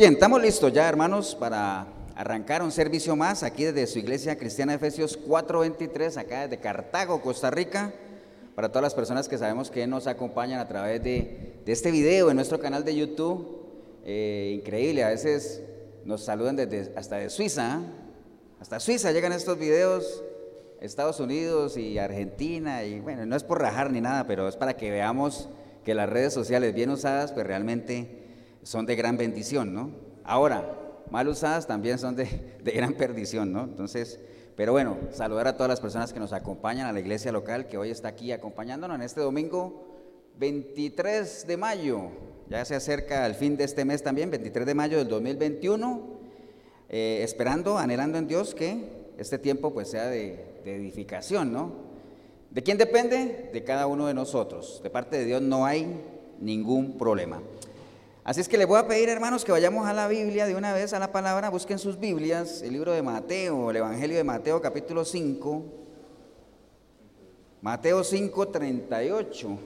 Bien, estamos listos ya, hermanos, para arrancar un servicio más aquí desde su iglesia cristiana Efesios 4:23, acá desde Cartago, Costa Rica, para todas las personas que sabemos que nos acompañan a través de, este video en nuestro canal de YouTube. Eh, increíble, a veces nos saludan desde, hasta de Suiza, ¿eh? hasta Suiza llegan estos videos, Estados Unidos y Argentina, y bueno, no es por rajar ni nada, pero es para que veamos que las redes sociales bien usadas, pues realmente son de gran bendición, ¿no? Ahora, mal usadas también son de, gran perdición, ¿no? Entonces, pero bueno, saludar a todas las personas que nos acompañan a la iglesia local que hoy está aquí acompañándonos en este domingo 23 de mayo. Ya se acerca el fin de este mes también, 23 de mayo del 2021, eh, esperando, anhelando en Dios que este tiempo pues sea de, de edificación, ¿no? ¿De quién depende? De cada uno de nosotros. De parte de Dios no hay ningún problema. Así es que le voy a pedir, hermanos, que vayamos a la Biblia de una vez, a la palabra, busquen sus Biblias, el libro de Mateo, el Evangelio de Mateo, capítulo 5. Mateo 5, 38.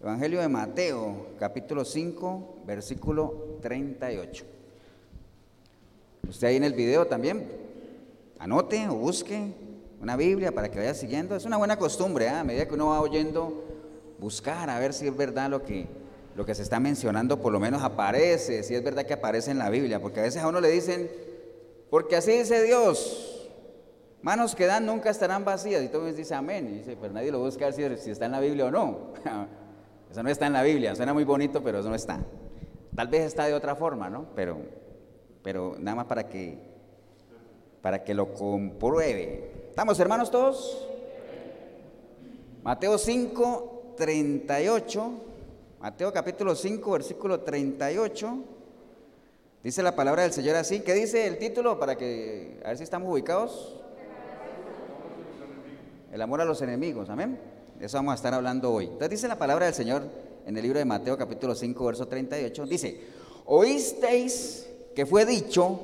Evangelio de Mateo, capítulo 5, versículo 38. Usted ahí en el video también, anote o busque una Biblia para que vaya siguiendo. Es una buena costumbre, ¿eh? a medida que uno va oyendo buscar a ver si es verdad lo que, lo que se está mencionando, por lo menos aparece, si es verdad que aparece en la Biblia, porque a veces a uno le dicen, porque así dice Dios, manos que dan nunca estarán vacías, y todo el dice amén, y dice, pero nadie lo busca a ver si, está en la Biblia o no. eso no está en la Biblia, suena muy bonito, pero eso no está. Tal vez está de otra forma, ¿no? Pero, pero nada más para que, para que lo compruebe. ¿Estamos hermanos todos? Mateo 5, 38, Mateo capítulo 5, versículo 38, dice la palabra del Señor así. ¿Qué dice el título para que, a ver si estamos ubicados? El amor a los enemigos, amén. De eso vamos a estar hablando hoy. Entonces dice la palabra del Señor en el libro de Mateo capítulo 5, verso 38, dice, oísteis que fue dicho,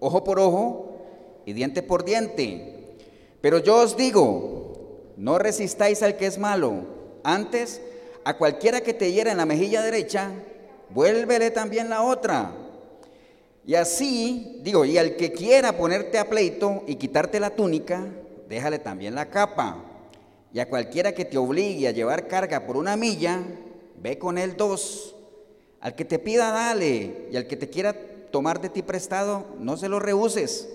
ojo por ojo y diente por diente, pero yo os digo, no resistáis al que es malo antes, a cualquiera que te hiera en la mejilla derecha, vuélvele también la otra. Y así, digo, y al que quiera ponerte a pleito y quitarte la túnica, déjale también la capa. Y a cualquiera que te obligue a llevar carga por una milla, ve con él dos. Al que te pida, dale. Y al que te quiera tomar de ti prestado, no se lo rehuses.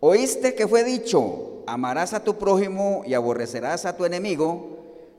Oíste que fue dicho, amarás a tu prójimo y aborrecerás a tu enemigo.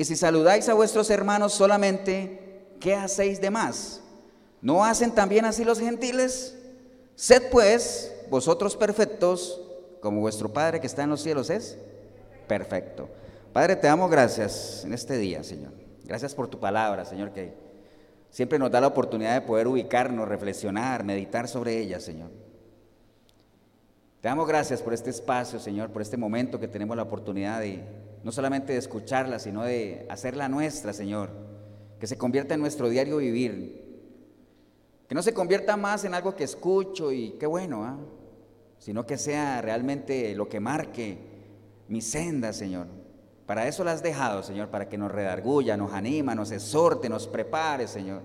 Y si saludáis a vuestros hermanos solamente, ¿qué hacéis de más? ¿No hacen también así los gentiles? Sed pues vosotros perfectos, como vuestro Padre que está en los cielos es perfecto. Padre, te damos gracias en este día, Señor. Gracias por tu palabra, Señor, que siempre nos da la oportunidad de poder ubicarnos, reflexionar, meditar sobre ella, Señor. Te damos gracias por este espacio, Señor, por este momento que tenemos la oportunidad de no solamente de escucharla, sino de hacerla nuestra, Señor, que se convierta en nuestro diario vivir, que no se convierta más en algo que escucho y qué bueno, ¿ah? sino que sea realmente lo que marque mi senda, Señor. Para eso la has dejado, Señor, para que nos redarguya, nos anima, nos exhorte, nos prepare, Señor.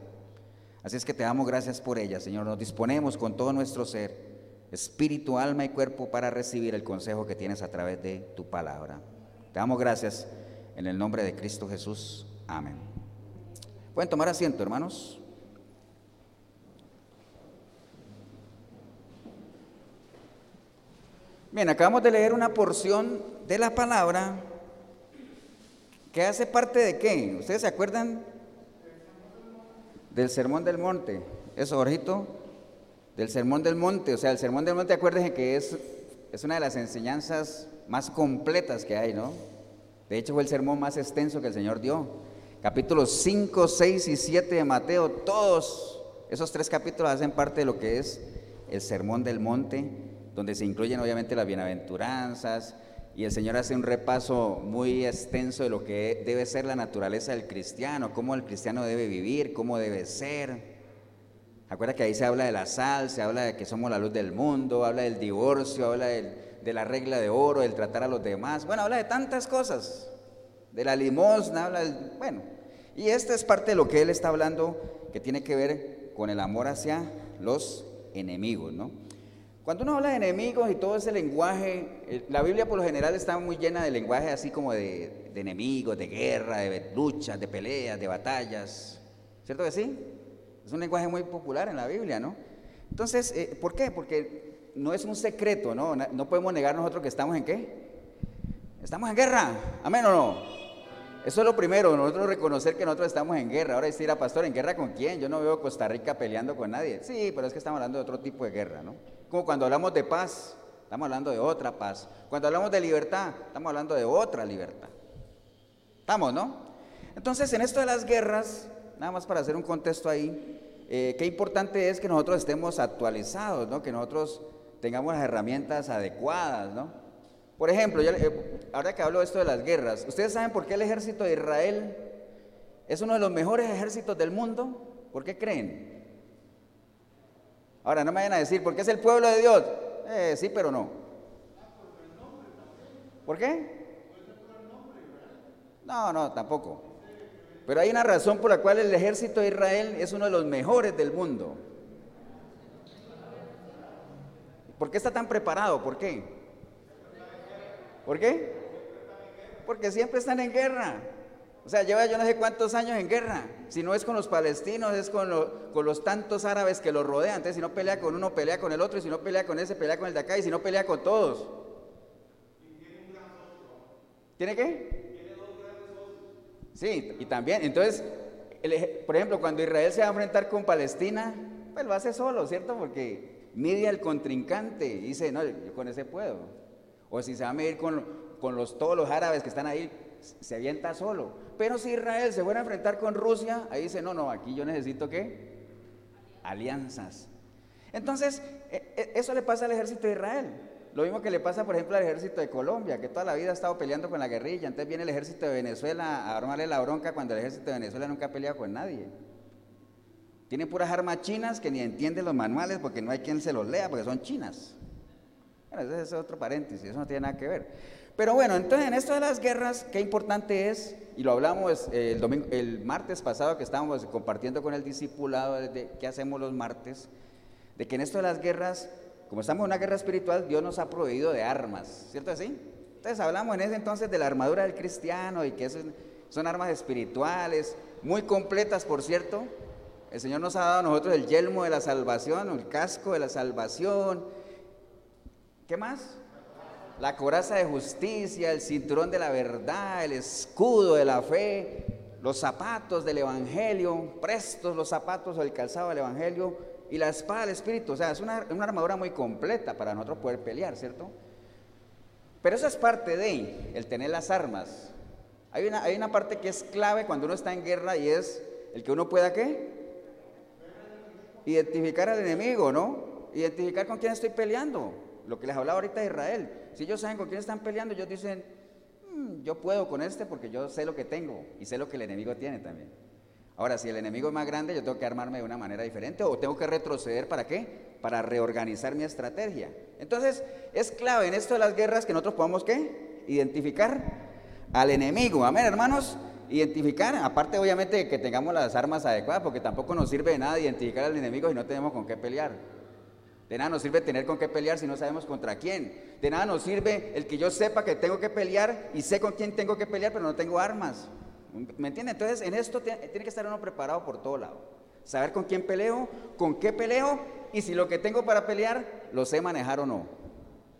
Así es que te damos gracias por ella, Señor. Nos disponemos con todo nuestro ser, espíritu, alma y cuerpo, para recibir el consejo que tienes a través de tu palabra. Te damos gracias en el nombre de Cristo Jesús. Amén. Pueden tomar asiento, hermanos. Bien, acabamos de leer una porción de la palabra que hace parte de qué? ¿Ustedes se acuerdan del Sermón del Monte? Eso, Jorgito, del Sermón del Monte. O sea, el Sermón del Monte, acuérdense que es, es una de las enseñanzas más completas que hay, ¿no? De hecho, fue el sermón más extenso que el Señor dio. Capítulos 5, 6 y 7 de Mateo, todos Esos tres capítulos hacen parte de lo que es el Sermón del Monte, donde se incluyen obviamente las bienaventuranzas, y el Señor hace un repaso muy extenso de lo que debe ser la naturaleza del cristiano, cómo el cristiano debe vivir, cómo debe ser. Acuerda que ahí se habla de la sal, se habla de que somos la luz del mundo, habla del divorcio, habla de la regla de oro, del tratar a los demás. Bueno, habla de tantas cosas, de la limosna, habla del... Bueno, y esta es parte de lo que él está hablando que tiene que ver con el amor hacia los enemigos, ¿no? Cuando uno habla de enemigos y todo ese lenguaje, eh, la Biblia por lo general está muy llena de lenguaje así como de, enemigos, de guerra, de luchas, de peleas, de batallas. ¿Cierto que sí? Es un lenguaje muy popular en la Biblia, ¿no? Entonces, eh, ¿por qué? Porque no es un secreto, ¿no? No podemos negar nosotros que estamos en qué. Estamos en guerra. Amén o no. Eso es lo primero, nosotros reconocer que nosotros estamos en guerra. Ahora decir a pastor, ¿en guerra con quién? Yo no veo Costa Rica peleando con nadie. Sí, pero es que estamos hablando de otro tipo de guerra, ¿no? Como cuando hablamos de paz, estamos hablando de otra paz. Cuando hablamos de libertad, estamos hablando de otra libertad. Estamos, ¿no? Entonces, en esto de las guerras, nada más para hacer un contexto ahí, eh, qué importante es que nosotros estemos actualizados, ¿no? Que nosotros tengamos las herramientas adecuadas, ¿no? Por ejemplo, eh, ahora que hablo de esto de las guerras, ¿ustedes saben por qué el ejército de Israel es uno de los mejores ejércitos del mundo? ¿Por qué creen? Ahora, no me vayan a decir, ¿por qué es el pueblo de Dios? Eh, sí, pero no. ¿Por qué? No, no, tampoco. Pero hay una razón por la cual el ejército de Israel es uno de los mejores del mundo. ¿Por qué está tan preparado? ¿Por qué? ¿Por qué? Porque siempre están en guerra. O sea, lleva yo no sé cuántos años en guerra. Si no es con los palestinos, es con, los tantos árabes que lo rodean. Entonces, si no pelea con uno, pelea con el otro. Y si no pelea con ese, pelea con el de acá. Y si no pelea con todos. ¿Tiene qué? Tiene dos grandes Sí, y también. Entonces, por ejemplo, cuando Israel se va a enfrentar con Palestina, pues lo hace solo, ¿cierto? Porque mide al contrincante y dice, no, yo con ese puedo. O si se va a medir con, los, todos los árabes que están ahí, se avienta solo. Pero si Israel se fuera a enfrentar con Rusia, ahí dice, no, no, aquí yo necesito qué? Alianzas. Entonces, e, e, eso le pasa al ejército de Israel. Lo mismo que le pasa, por ejemplo, al ejército de Colombia, que toda la vida ha estado peleando con la guerrilla. Entonces viene el ejército de Venezuela a armarle la bronca cuando el ejército de Venezuela nunca ha peleado con nadie. Tiene puras armas chinas que ni entienden los manuales porque no hay quien se los lea porque son chinas ese es otro paréntesis, eso no tiene nada que ver. Pero bueno, entonces en esto de las guerras, qué importante es, y lo hablamos eh, el, domingo, el martes pasado que estábamos compartiendo con el discipulado de qué hacemos los martes, de que en esto de las guerras, como estamos en una guerra espiritual, Dios nos ha proveído de armas, ¿cierto así? Entonces hablamos en ese entonces de la armadura del cristiano y que son armas espirituales, muy completas, por cierto. El Señor nos ha dado a nosotros el yelmo de la salvación, el casco de la salvación, ¿Qué más? La coraza de justicia, el cinturón de la verdad, el escudo de la fe, los zapatos del Evangelio, prestos los zapatos o el calzado del Evangelio y la espada del Espíritu. O sea, es una, armadura muy completa para nosotros poder pelear, ¿cierto? Pero eso es parte de el tener las armas. Hay una, hay una parte que es clave cuando uno está en guerra y es el que uno pueda qué? Identificar al enemigo, ¿no? Identificar con quién estoy peleando. Lo que les hablaba ahorita de Israel. Si ellos saben con quién están peleando, ellos dicen, mm, yo puedo con este porque yo sé lo que tengo y sé lo que el enemigo tiene también. Ahora, si el enemigo es más grande, yo tengo que armarme de una manera diferente o tengo que retroceder para qué? Para reorganizar mi estrategia. Entonces, es clave en esto de las guerras que nosotros podamos qué? Identificar al enemigo. Amén, hermanos. Identificar, aparte obviamente que tengamos las armas adecuadas, porque tampoco nos sirve de nada identificar al enemigo si no tenemos con qué pelear. De nada nos sirve tener con qué pelear si no sabemos contra quién. De nada nos sirve el que yo sepa que tengo que pelear y sé con quién tengo que pelear, pero no tengo armas. ¿Me entiende? Entonces, en esto tiene que estar uno preparado por todo lado. Saber con quién peleo, con qué peleo y si lo que tengo para pelear lo sé manejar o no.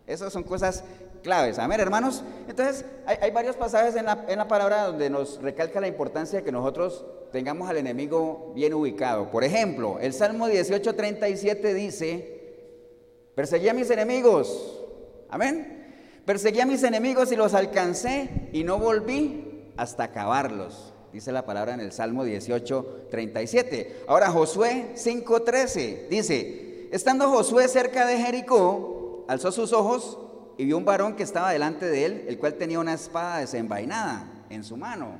Esas son cosas claves. A ver, hermanos, entonces hay, varios pasajes en la, en la palabra donde nos recalca la importancia de que nosotros tengamos al enemigo bien ubicado. Por ejemplo, el Salmo 18:37 dice, Perseguí a mis enemigos. Amén. Perseguí a mis enemigos y los alcancé y no volví hasta acabarlos. dice la palabra en el Salmo 18, 37. Ahora Josué 5:13 dice, estando Josué cerca de Jericó, alzó sus ojos y vio un varón que estaba delante de él, el cual tenía una espada desenvainada en su mano.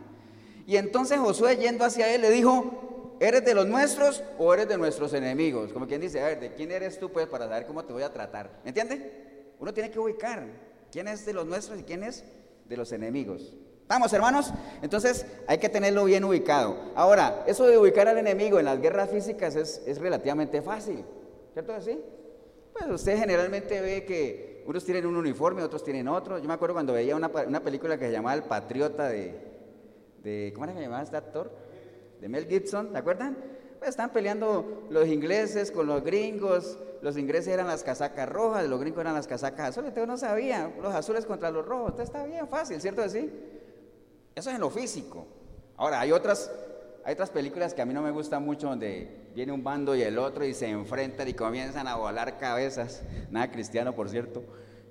Y entonces Josué yendo hacia él le dijo, ¿eres de los nuestros o eres de nuestros enemigos? Como quien dice, a ver, ¿de quién eres tú pues para saber cómo te voy a tratar? ¿Me entiende? Uno tiene que ubicar quién es de los nuestros y quién es de los enemigos. ¿Estamos, hermanos? Entonces hay que tenerlo bien ubicado. Ahora, eso de ubicar al enemigo en las guerras físicas es, es relativamente fácil. ¿Cierto así? Pues usted generalmente ve que unos tienen un uniforme, otros tienen otro. Yo me acuerdo cuando veía una, una película que se llamaba El Patriota de, de, ¿cómo era que se llamaba este actor? De Mel Gibson, ¿te acuerdan? Pues están peleando los ingleses con los gringos, los ingleses eran las casacas rojas, los gringos eran las casacas azules, usted no sabía, los azules contra los rojos, Entonces está bien fácil, ¿cierto así? Eso es en lo físico. Ahora, hay otras, hay otras películas que a mí no me gustan mucho donde viene un bando y el otro y se enfrentan y comienzan a volar cabezas. Nada cristiano, por cierto.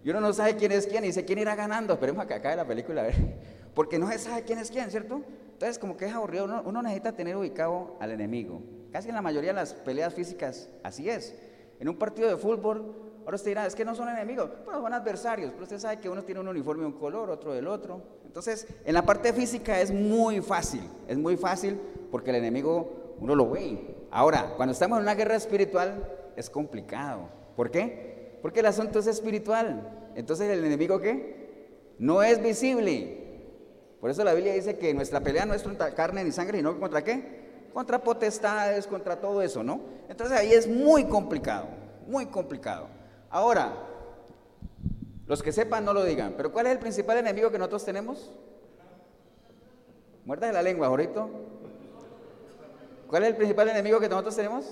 Y uno no sabe quién es quién y dice quién irá ganando. Esperemos a que acabe la película, a ver. Porque no se sabe quién es quién, ¿cierto? Entonces, como que es aburrido. Uno, uno necesita tener ubicado al enemigo. Casi en la mayoría de las peleas físicas, así es. En un partido de fútbol, ahora usted dirá, es que no son enemigos, pero son adversarios. Pero usted sabe que uno tiene un uniforme de un color, otro del otro. Entonces, en la parte física es muy fácil, es muy fácil porque el enemigo uno lo ve. Ahora, cuando estamos en una guerra espiritual es complicado. ¿Por qué? Porque el asunto es espiritual. Entonces, ¿el enemigo qué? No es visible. Por eso la Biblia dice que nuestra pelea no es contra carne ni sangre, sino contra qué? Contra potestades, contra todo eso, ¿no? Entonces ahí es muy complicado, muy complicado. Ahora, los que sepan no lo digan, pero ¿cuál es el principal enemigo que nosotros tenemos? Muerta de la lengua, Jorito. ¿Cuál es el principal enemigo que nosotros tenemos?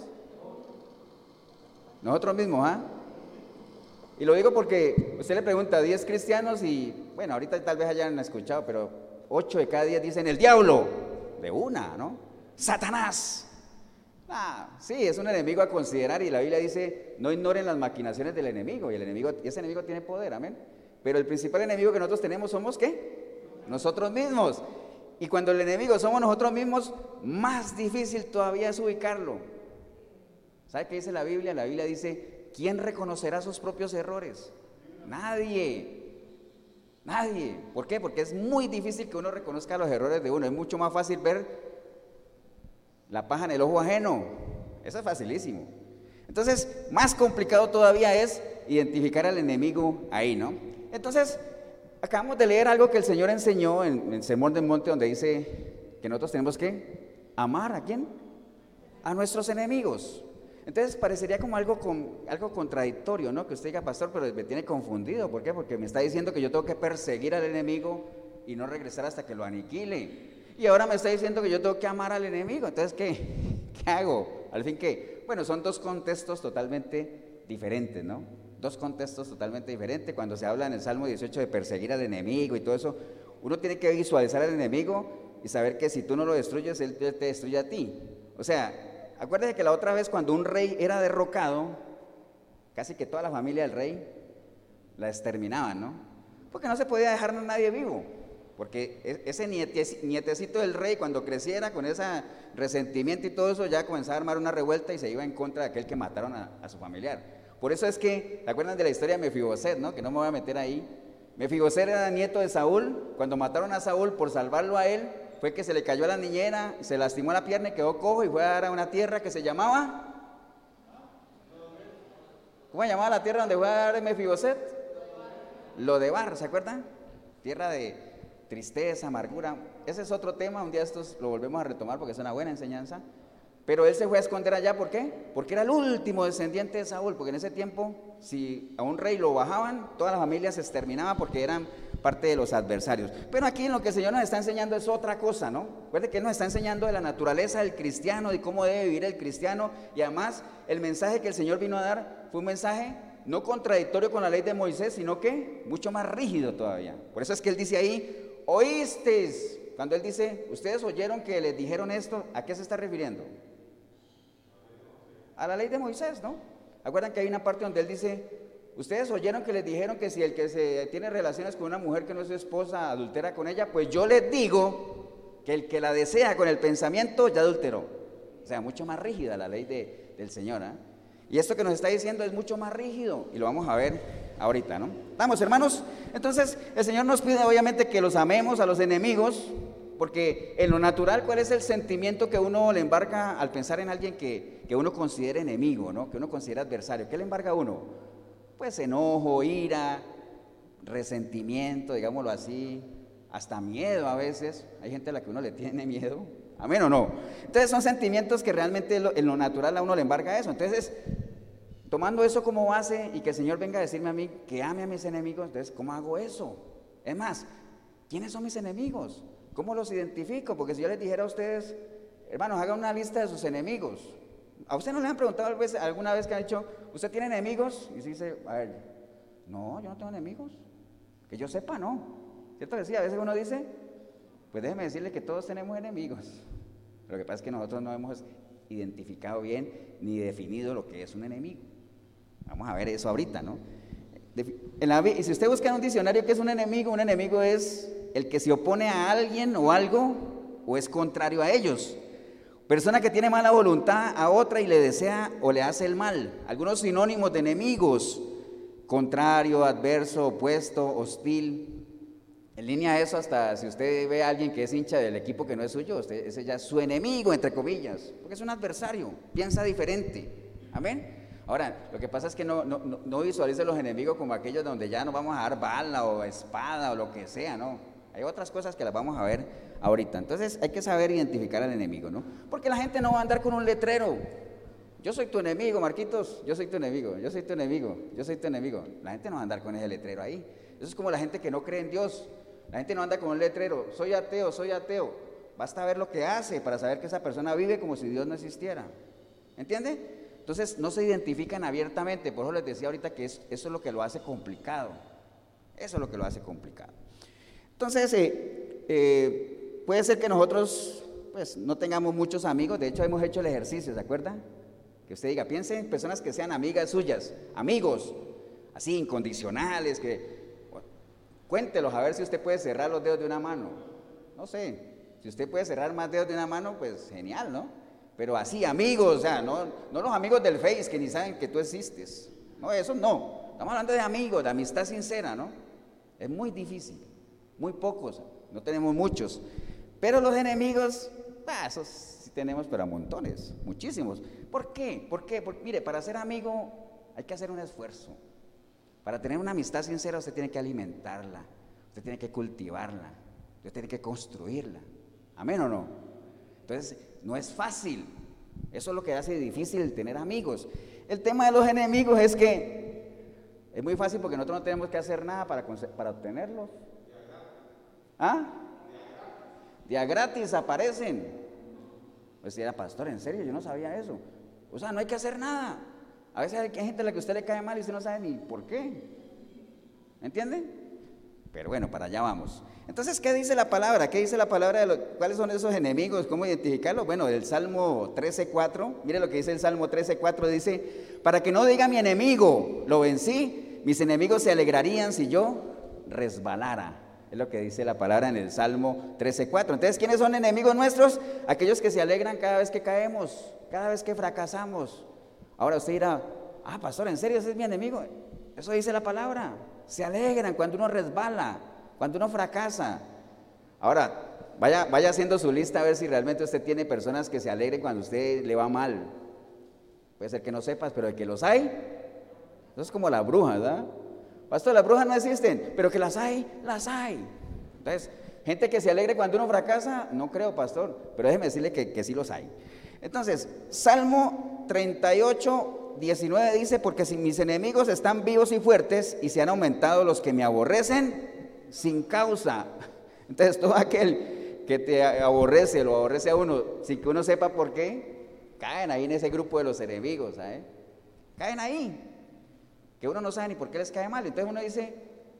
Nosotros mismos, ¿ah? Y lo digo porque usted le pregunta a 10 cristianos y, bueno, ahorita tal vez hayan escuchado, pero 8 de cada 10 dicen el diablo, de una, ¿no? Satanás. Ah, sí, es un enemigo a considerar y la Biblia dice, no ignoren las maquinaciones del enemigo y el enemigo, ese enemigo tiene poder, amén. Pero el principal enemigo que nosotros tenemos somos ¿qué? Nosotros mismos. Y cuando el enemigo somos nosotros mismos, más difícil todavía es ubicarlo. ¿Sabe qué dice la Biblia? La Biblia dice, ¿quién reconocerá sus propios errores? Nadie. Nadie. ¿Por qué? Porque es muy difícil que uno reconozca los errores de uno. Es mucho más fácil ver la paja en el ojo ajeno. Eso es facilísimo. Entonces, más complicado todavía es identificar al enemigo ahí, ¿no? Entonces, acabamos de leer algo que el Señor enseñó en, el del Monte, donde dice que nosotros tenemos que amar a quién? A nuestros enemigos. Entonces parecería como algo, algo contradictorio, ¿no? Que usted diga, pastor, pero me tiene confundido. ¿Por qué? Porque me está diciendo que yo tengo que perseguir al enemigo y no regresar hasta que lo aniquile. Y ahora me está diciendo que yo tengo que amar al enemigo. Entonces, ¿qué? ¿Qué hago? Al fin, ¿qué? Bueno, son dos contextos totalmente diferentes, ¿no? Dos contextos totalmente diferentes. Cuando se habla en el Salmo 18 de perseguir al enemigo y todo eso, uno tiene que visualizar al enemigo y saber que si tú no lo destruyes, él te destruye a ti. O sea, acuérdate que la otra vez cuando un rey era derrocado, casi que toda la familia del rey la exterminaban, ¿no? Porque no se podía dejar a nadie vivo. Porque e, ese nietecito del rey, cuando creciera con ese resentimiento y todo eso, ya comenzaba a armar una revuelta y se iba en contra de aquel que mataron a, su familiar. Por eso es que, ¿te acuerdan de la historia de Mefiboset, no? Que no me voy a meter ahí. Mefiboset era nieto de Saúl. Cuando mataron a Saúl por salvarlo a él, fue que se le cayó a la niñera, se lastimó la pierna y quedó cojo y fue a dar a una tierra que se llamaba. ¿Cómo se llamaba la tierra donde fue a dar Mefiboset? Lo de Bar, ¿se acuerdan? Tierra de, tristeza, amargura. Ese es otro tema, un día estos lo volvemos a retomar porque es una buena enseñanza. Pero él se fue a esconder allá, ¿por qué? Porque era el último descendiente de Saúl, porque en ese tiempo, si a un rey lo bajaban, toda la familia se exterminaba porque eran parte de los adversarios. Pero aquí lo que el Señor nos está enseñando es otra cosa, ¿no? Recuerde que Él nos está enseñando de la naturaleza del cristiano, de cómo debe vivir el cristiano, y además el mensaje que el Señor vino a dar fue un mensaje no contradictorio con la ley de Moisés, sino que mucho más rígido todavía. Por eso es que Él dice ahí, oísteis. Cuando él dice, ustedes oyeron que les dijeron esto, ¿a qué se está refiriendo? A la ley de Moisés, ¿no? Acuerdan que hay una parte donde él dice, ustedes oyeron que les dijeron que si el que se tiene relaciones con una mujer que no es su esposa adultera con ella, pues yo les digo que el que la desea con el pensamiento ya adulteró. O sea, mucho más rígida la ley del Señor. ¿ah? Y esto que nos está diciendo es mucho más rígido y lo vamos a ver ahorita, ¿no? Vamos, hermanos. Entonces, el Señor nos pide obviamente que los amemos a los enemigos, porque en lo natural, ¿cuál es el sentimiento que uno le embarca al pensar en alguien que, que uno considera enemigo, ¿no? que uno considera adversario? ¿Qué le embarga a uno? Pues enojo, ira, resentimiento, digámoslo así, hasta miedo a veces. Hay gente a la que uno le tiene miedo. Amén o no. Entonces son sentimientos que realmente en lo natural a uno le embarga eso. Entonces, tomando eso como base y que el Señor venga a decirme a mí que ame a mis enemigos, entonces, ¿cómo hago eso? Es más, ¿quiénes son mis enemigos? ¿Cómo los identifico? Porque si yo les dijera a ustedes, hermanos, hagan una lista de sus enemigos. ¿A usted no le han preguntado alguna vez que han dicho, ¿usted tiene enemigos? Y se dice, a ver, no, yo no tengo enemigos. Que yo sepa, no. ¿Cierto que sí? A veces uno dice, pues déjeme decirle que todos tenemos enemigos. Lo que pasa es que nosotros no hemos identificado bien ni definido lo que es un enemigo. Vamos a ver eso ahorita, ¿no? y si usted busca en un diccionario qué es un enemigo, un enemigo es el que se opone a alguien o algo o es contrario a ellos. Persona que tiene mala voluntad a otra y le desea o le hace el mal. Algunos sinónimos de enemigos, contrario, adverso, opuesto, hostil. En línea a eso, hasta si usted ve a alguien que es hincha del equipo que no es suyo, usted, ese ya es su enemigo, entre comillas, porque es un adversario, piensa diferente. Amén. Ahora, lo que pasa es que no, no, no visualice los enemigos como aquellos donde ya no vamos a dar bala o espada o lo que sea, no. Hay otras cosas que las vamos a ver ahorita. Entonces hay que saber identificar al enemigo, ¿no? Porque la gente no va a andar con un letrero. Yo soy tu enemigo, Marquitos, yo soy tu enemigo, yo soy tu enemigo, yo soy tu enemigo. La gente no va a andar con ese letrero ahí. Eso es como la gente que no cree en Dios. La gente no anda con un letrero, soy ateo, soy ateo. Basta ver lo que hace para saber que esa persona vive como si Dios no existiera. ¿Entiende? Entonces no se identifican abiertamente, por eso les decía ahorita que eso es lo que lo hace complicado. Eso es lo que lo hace complicado. Entonces, eh, eh, puede ser que nosotros pues, no tengamos muchos amigos, de hecho hemos hecho el ejercicio, ¿se acuerda? Que usted diga, piense en personas que sean amigas suyas, amigos, así incondicionales, que Cuéntelos a ver si usted puede cerrar los dedos de una mano. No sé, si usted puede cerrar más dedos de una mano, pues genial, ¿no? Pero así, amigos, o sea, no, no los amigos del Face que ni saben que tú existes. No, eso no. Estamos hablando de amigos, de amistad sincera, ¿no? Es muy difícil. Muy pocos, no tenemos muchos. Pero los enemigos, esos sí tenemos, pero a montones, muchísimos. ¿Por qué? ¿Por qué? Porque, mire, para ser amigo hay que hacer un esfuerzo. Para tener una amistad sincera usted tiene que alimentarla, usted tiene que cultivarla, usted tiene que construirla. ¿Amén o no? Entonces, no es fácil. Eso es lo que hace difícil tener amigos. El tema de los enemigos es que es muy fácil porque nosotros no tenemos que hacer nada para obtenerlos. ¿Ah? Día gratis aparecen. Pues si era pastor, en serio, yo no sabía eso. O sea, no hay que hacer nada. A veces hay gente a la que usted le cae mal y usted no sabe ni por qué. ¿Entiende? Pero bueno, para allá vamos. Entonces, ¿qué dice la palabra? ¿Qué dice la palabra de cuáles son esos enemigos? ¿Cómo identificarlos? Bueno, el Salmo 13.4, mire lo que dice el Salmo 13.4, dice, para que no diga mi enemigo, lo vencí, mis enemigos se alegrarían si yo resbalara. Es lo que dice la palabra en el Salmo 13.4. Entonces, ¿quiénes son enemigos nuestros? Aquellos que se alegran cada vez que caemos, cada vez que fracasamos, Ahora usted dirá, ah, pastor, ¿en serio ese es mi enemigo? Eso dice la palabra. Se alegran cuando uno resbala, cuando uno fracasa. Ahora, vaya, vaya haciendo su lista a ver si realmente usted tiene personas que se alegren cuando usted le va mal. Puede ser que no sepas, pero el que los hay, eso es como la bruja, ¿verdad? Pastor, las brujas no existen, pero que las hay, las hay. Entonces, gente que se alegre cuando uno fracasa, no creo, pastor, pero déjeme decirle que, que sí los hay. Entonces, Salmo 38, 19 dice, porque si mis enemigos están vivos y fuertes y se han aumentado los que me aborrecen sin causa. Entonces, todo aquel que te aborrece, lo aborrece a uno, sin que uno sepa por qué, caen ahí en ese grupo de los enemigos, ¿sabes? Caen ahí, que uno no sabe ni por qué les cae mal. Entonces uno dice,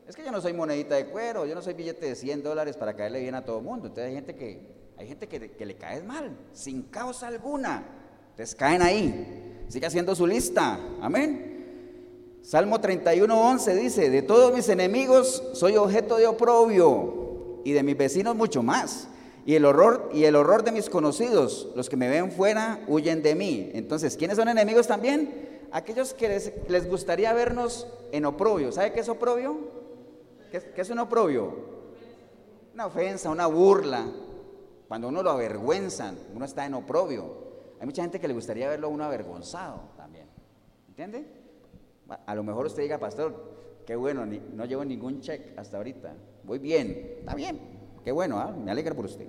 es que yo no soy monedita de cuero, yo no soy billete de 100 dólares para caerle bien a todo el mundo. Entonces hay gente que hay gente que, le cae mal, sin causa alguna. Entonces caen ahí. Sigue haciendo su lista. Amén. Salmo 31, 11 dice, de todos mis enemigos soy objeto de oprobio y de mis vecinos mucho más. Y el horror y el horror de mis conocidos, los que me ven fuera, huyen de mí. Entonces, ¿quiénes son enemigos también? Aquellos que les, gustaría vernos en oprobio. ¿Sabe qué es oprobio? ¿Qué, ¿Qué, es un oprobio? Una ofensa, una burla. Cuando uno lo avergüenzan, uno está en oprobio. Hay mucha gente que le gustaría verlo uno avergonzado también. ¿Entiende? A lo mejor usted diga, pastor, qué bueno, no llevo ningún check hasta ahorita. Voy bien, está bien, qué bueno, ¿ah? me alegra por usted.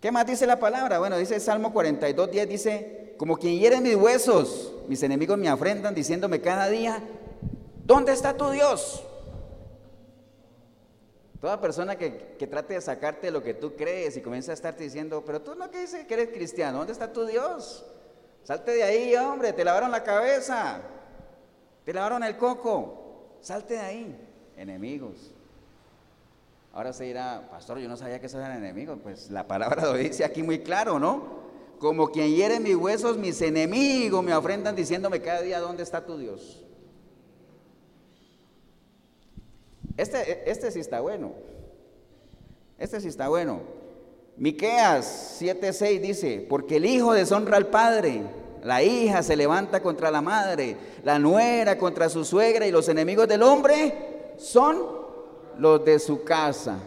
¿Qué más dice la palabra? Bueno, dice Salmo 42, 10, dice, como quien hiere mis huesos, mis enemigos me afrentan diciéndome cada día, ¿dónde está tu Dios? Toda persona que, que, trate de sacarte lo que tú crees y comienza a estarte diciendo, pero tú no que dices que eres cristiano, ¿dónde está tu Dios? Salte de ahí, hombre, te lavaron la cabeza, te lavaron el coco, salte de ahí, enemigos. Ahora se dirá, pastor, yo no sabía que esos eran enemigos. Pues la palabra lo dice aquí muy claro, ¿no? Como quien hiere mis huesos, mis enemigos me ofrendan diciéndome cada día, ¿dónde está tu Dios? Este, este sí está bueno. Este sí está bueno. Miqueas 7:6 dice, porque el hijo deshonra al padre, la hija se levanta contra la madre, la nuera contra su suegra y los enemigos del hombre son los de su casa.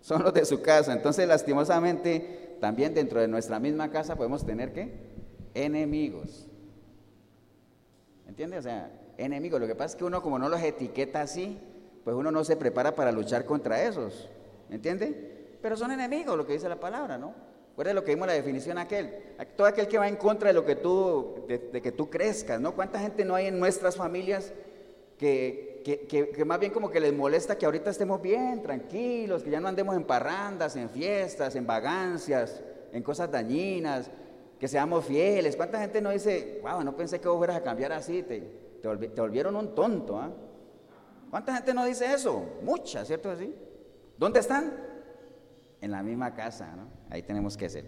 Son los de su casa. Entonces, lastimosamente, también dentro de nuestra misma casa podemos tener que enemigos. ¿Entiendes? O sea, enemigos. Lo que pasa es que uno como no los etiqueta así, pues uno no se prepara para luchar contra esos. ¿Entiende? Pero son enemigos, lo que dice la palabra, ¿no? Recuerda lo que vimos la definición aquel. Todo aquel que va en contra de lo que tú, de que tú crezcas, ¿no? ¿Cuánta gente no hay en nuestras familias que, que, más bien como que les molesta que ahorita estemos bien, tranquilos, que ya no andemos en parrandas, en fiestas, en vagancias, en cosas dañinas, que seamos fieles. ¿Cuánta gente no dice, wow, no pensé que vos fueras a cambiar así, te, te, volvieron un tonto? ¿ah? ¿Cuánta gente no dice eso? Mucha, ¿cierto así? ¿Dónde están? En la misma casa, ¿no? Ahí tenemos que ser.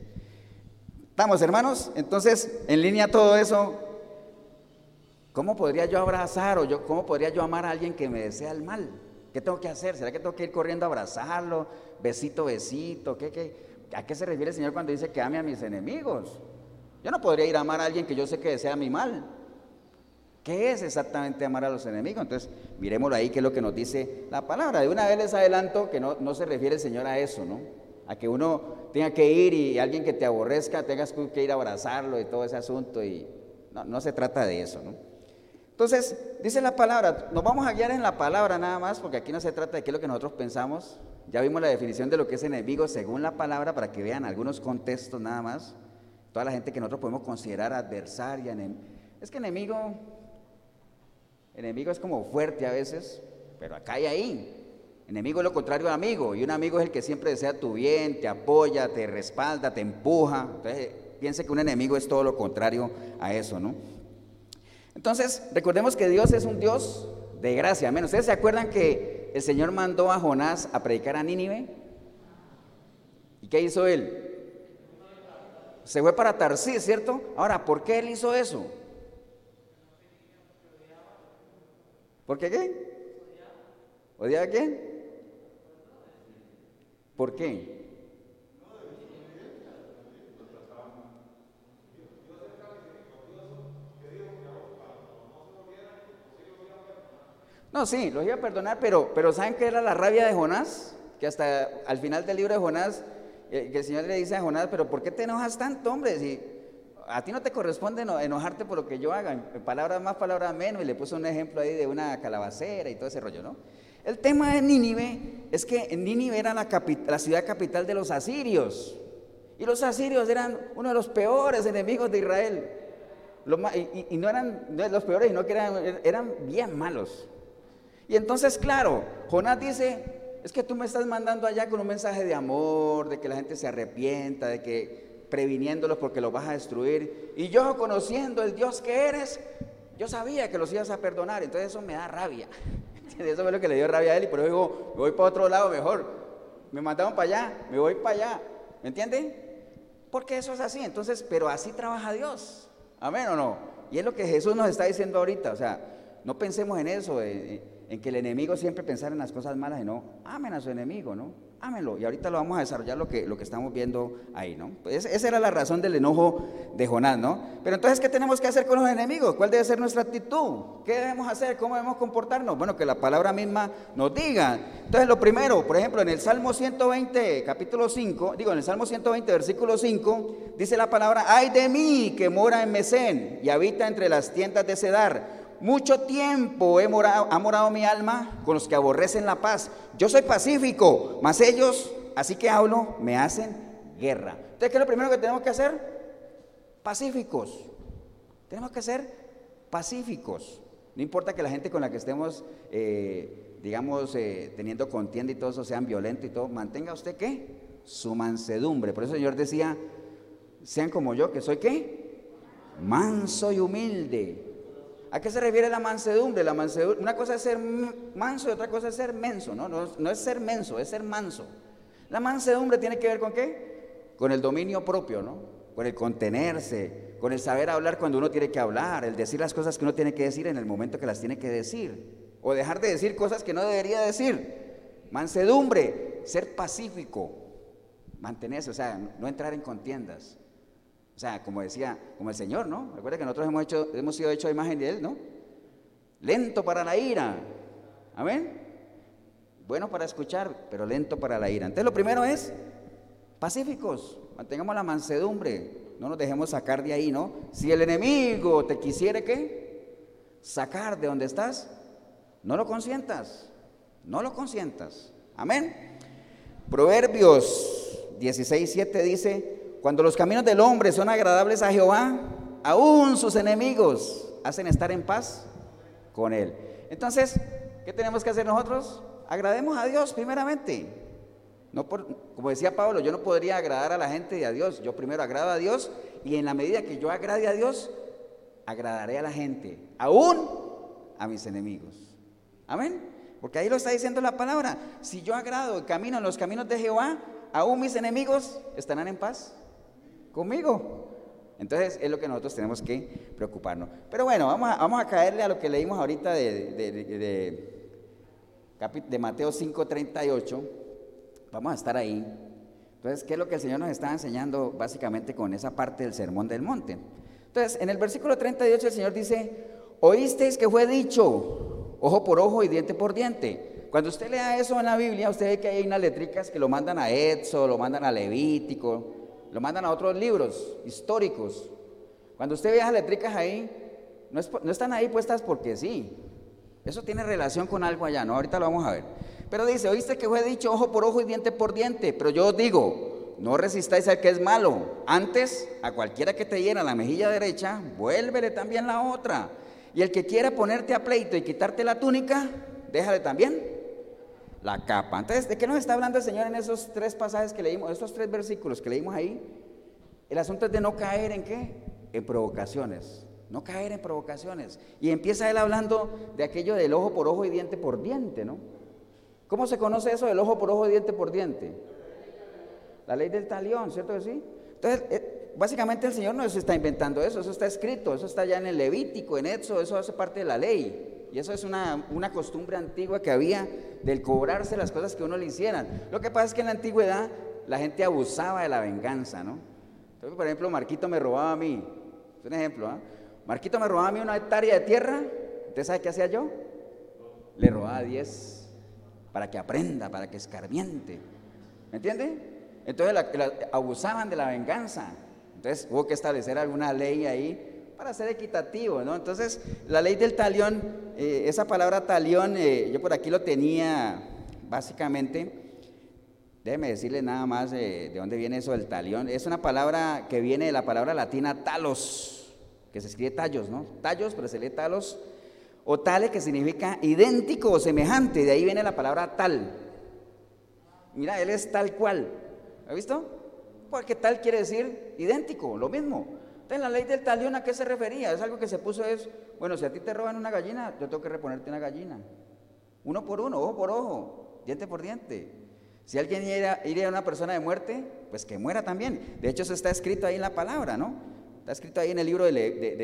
¿Estamos, hermanos? Entonces, en línea todo eso, ¿Cómo podría yo abrazar o yo, cómo podría yo amar a alguien que me desea el mal? ¿Qué tengo que hacer? ¿Será que tengo que ir corriendo a abrazarlo? Besito, besito. ¿Qué, qué? ¿A qué se refiere el Señor cuando dice que ame a mis enemigos? Yo no podría ir a amar a alguien que yo sé que desea mi mal. ¿Qué es exactamente amar a los enemigos? Entonces, miremoslo ahí, qué es lo que nos dice la palabra. De una vez les adelanto que no, no se refiere el Señor a eso, ¿no? A que uno tenga que ir y alguien que te aborrezca tengas que ir a abrazarlo y todo ese asunto. Y no, no se trata de eso, ¿no? Entonces, dice la palabra, nos vamos a guiar en la palabra nada más, porque aquí no se trata de qué es lo que nosotros pensamos. Ya vimos la definición de lo que es enemigo según la palabra, para que vean algunos contextos nada más. Toda la gente que nosotros podemos considerar adversaria. Es que enemigo, enemigo es como fuerte a veces, pero acá hay ahí. Enemigo es lo contrario a amigo, y un amigo es el que siempre desea tu bien, te apoya, te respalda, te empuja. Entonces, piense que un enemigo es todo lo contrario a eso, ¿no? Entonces, recordemos que Dios es un Dios de gracia. Amén. ¿Ustedes se acuerdan que el Señor mandó a Jonás a predicar a Nínive? ¿Y qué hizo él? Se fue para Tarsis, ¿cierto? Ahora, ¿por qué él hizo eso? ¿Por qué qué? ¿Odiaba a quién? ¿Por qué? No, sí, los iba a perdonar, pero, pero ¿saben qué era la rabia de Jonás? Que hasta al final del libro de Jonás, eh, que el Señor le dice a Jonás, pero ¿por qué te enojas tanto, hombre? Si a ti no te corresponde enojarte por lo que yo haga, palabras más, palabras menos, y le puso un ejemplo ahí de una calabacera y todo ese rollo, ¿no? El tema de Nínive es que Nínive era la, la ciudad capital de los asirios, y los asirios eran uno de los peores enemigos de Israel. y, no eran los peores, sino que eran, eran bien malos. Y entonces, claro, Jonás dice, es que tú me estás mandando allá con un mensaje de amor, de que la gente se arrepienta, de que previniéndolos porque los vas a destruir. Y yo conociendo el Dios que eres, yo sabía que los ibas a perdonar, entonces eso me da rabia. Eso fue lo que le dio rabia a él y por eso digo, me voy para otro lado mejor. Me mandaron para allá, me voy para allá. ¿Me entienden? Porque eso es así. Entonces, pero así trabaja Dios. Amén o no. Y es lo que Jesús nos está diciendo ahorita. O sea, no pensemos en eso en que el enemigo siempre pensara en las cosas malas y no, amen a su enemigo, ¿no? ámenlo. Y ahorita lo vamos a desarrollar lo que, lo que estamos viendo ahí, ¿no? Pues esa era la razón del enojo de Jonás, ¿no? Pero entonces, ¿qué tenemos que hacer con los enemigos? ¿Cuál debe ser nuestra actitud? ¿Qué debemos hacer? ¿Cómo debemos comportarnos? Bueno, que la palabra misma nos diga. Entonces, lo primero, por ejemplo, en el Salmo 120, capítulo 5, digo, en el Salmo 120, versículo 5, dice la palabra, ay de mí que mora en Mesén y habita entre las tiendas de Cedar mucho tiempo ha morado mi alma con los que aborrecen la paz. Yo soy pacífico, mas ellos, así que hablo, me hacen guerra. Entonces, ¿qué es lo primero que tenemos que hacer? Pacíficos. Tenemos que ser pacíficos. No importa que la gente con la que estemos, eh, digamos, eh, teniendo contienda y todo eso sean violentos y todo, mantenga usted qué? Su mansedumbre. Por eso el Señor decía, sean como yo, que soy qué? Manso y humilde. ¿A qué se refiere la mansedumbre? La mansedumbre, una cosa es ser manso y otra cosa es ser menso, ¿no? ¿no? es ser menso, es ser manso. La mansedumbre tiene que ver con qué? Con el dominio propio, ¿no? Con el contenerse, con el saber hablar cuando uno tiene que hablar, el decir las cosas que uno tiene que decir en el momento que las tiene que decir, o dejar de decir cosas que no debería decir. Mansedumbre, ser pacífico, mantenerse, o sea, no entrar en contiendas. O sea, como decía, como el Señor, ¿no? Recuerda que nosotros hemos, hecho, hemos sido hechos a imagen de Él, ¿no? Lento para la ira. Amén. Bueno para escuchar, pero lento para la ira. Entonces lo primero es pacíficos, mantengamos la mansedumbre, no nos dejemos sacar de ahí, ¿no? Si el enemigo te quisiera que sacar de donde estás, no lo consientas, no lo consientas. Amén. Proverbios 16, 7 dice, cuando los caminos del hombre son agradables a Jehová, aún sus enemigos hacen estar en paz con él. Entonces, ¿qué tenemos que hacer nosotros? Agrademos a Dios primeramente. No por, como decía Pablo, yo no podría agradar a la gente y a Dios. Yo primero agrado a Dios y en la medida que yo agrade a Dios, agradaré a la gente, aún a mis enemigos. Amén. Porque ahí lo está diciendo la palabra. Si yo agrado y camino en los caminos de Jehová, aún mis enemigos estarán en paz conmigo. Entonces es lo que nosotros tenemos que preocuparnos. Pero bueno, vamos a, vamos a caerle a lo que leímos ahorita de, de, de, Mateo 5:38. Vamos a estar ahí. Entonces, ¿qué es lo que el Señor nos está enseñando básicamente con esa parte del sermón del monte? Entonces, en el versículo 38 el Señor dice, oísteis que fue dicho, ojo por ojo y diente por diente. Cuando usted lea eso en la Biblia, usted ve que hay unas letricas que lo mandan a Éxodo, lo mandan a Levítico, lo mandan a otros libros históricos. Cuando usted ve las letricas ahí, no, no, están ahí puestas porque sí. Eso tiene relación con algo allá, ¿no? Ahorita lo vamos a ver. Pero dice, oíste que fue dicho ojo por ojo y diente por diente, pero yo os digo, no resistáis al que es malo. Antes, a cualquiera que te hiera la mejilla derecha, vuélvele también la otra. Y el que quiera ponerte a pleito y quitarte la túnica, déjale también la capa. Entonces, ¿de qué nos está hablando el Señor en esos tres pasajes que leímos, esos tres versículos que leímos ahí? El asunto es de no caer en qué? En provocaciones. No caer en provocaciones. Y empieza él hablando de aquello del ojo por ojo y diente por diente, ¿no? ¿Cómo se conoce eso del ojo por ojo y diente por diente? La ley del talión, ¿cierto que sí? Entonces, eh, básicamente el Señor no se está inventando eso, eso está escrito, eso está ya en el Levítico, en Éxodo, eso hace parte de la ley. Y eso es una, una costumbre antigua que había del cobrarse las cosas que uno le hicieran. Lo que pasa es que en la antigüedad la gente abusaba de la venganza, ¿no? Entonces, por ejemplo, Marquito me robaba a mí, es un ejemplo, ¿ah? Marquito me robaba a mí una hectárea de tierra, ¿usted sabe qué hacía yo? Le robaba 10 para que aprenda, para que escarmiente. ¿Me entiende? Entonces abusaban de la venganza. Entonces hubo que establecer alguna ley ahí para ser equitativo, ¿no? Entonces, la ley del talión, eh, esa palabra talión, eh, yo por aquí lo tenía básicamente, déjeme decirle nada más de dónde viene eso del talión, es una palabra que viene de la palabra latina talos, que se escribe tallos, ¿no? Tallos, pero se lee talos, o tale que significa idéntico o semejante, de ahí viene la palabra tal. Mira, él es tal cual, ¿ha visto? Porque tal quiere decir idéntico, lo mismo. En la ley del talión, ¿a qué se refería? Es algo que se puso es, bueno, si a ti te roban una gallina, yo tengo que reponerte una gallina. Uno por uno, ojo por ojo, diente por diente. Si alguien iría, a una persona de muerte, pues que muera también. De hecho, eso está escrito ahí en la palabra, ¿no? Está escrito ahí en el libro de,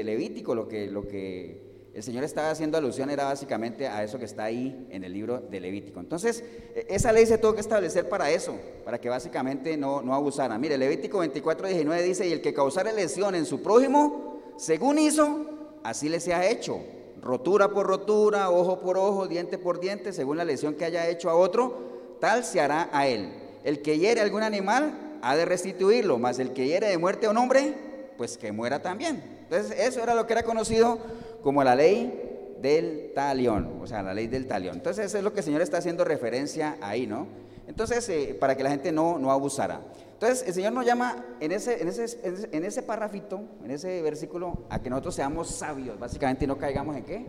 Levítico lo que, lo que el Señor estaba haciendo alusión era básicamente a eso que está ahí en el libro de Levítico. Entonces, e, esa ley se tuvo que establecer para eso, para que básicamente no, no abusara. Mire, Levítico 24, 19 dice, y el que causara lesión en su prójimo, según hizo, así le sea hecho. Rotura por rotura, ojo por ojo, diente por diente, según la lesión que haya hecho a otro, tal se hará a él. El que hiere algún animal ha de restituirlo, mas el que hiere de muerte a un hombre, pues que muera también. Entonces, eso era lo que era conocido como la ley del talión, o sea, la ley del talión. Entonces, eso es lo que el Señor está haciendo referencia ahí, ¿no? Entonces, eh, para que la gente no, no abusara. Entonces, el Señor nos llama en ese, en, ese, en ese párrafito, en ese versículo, a que nosotros seamos sabios, básicamente, y no caigamos en qué?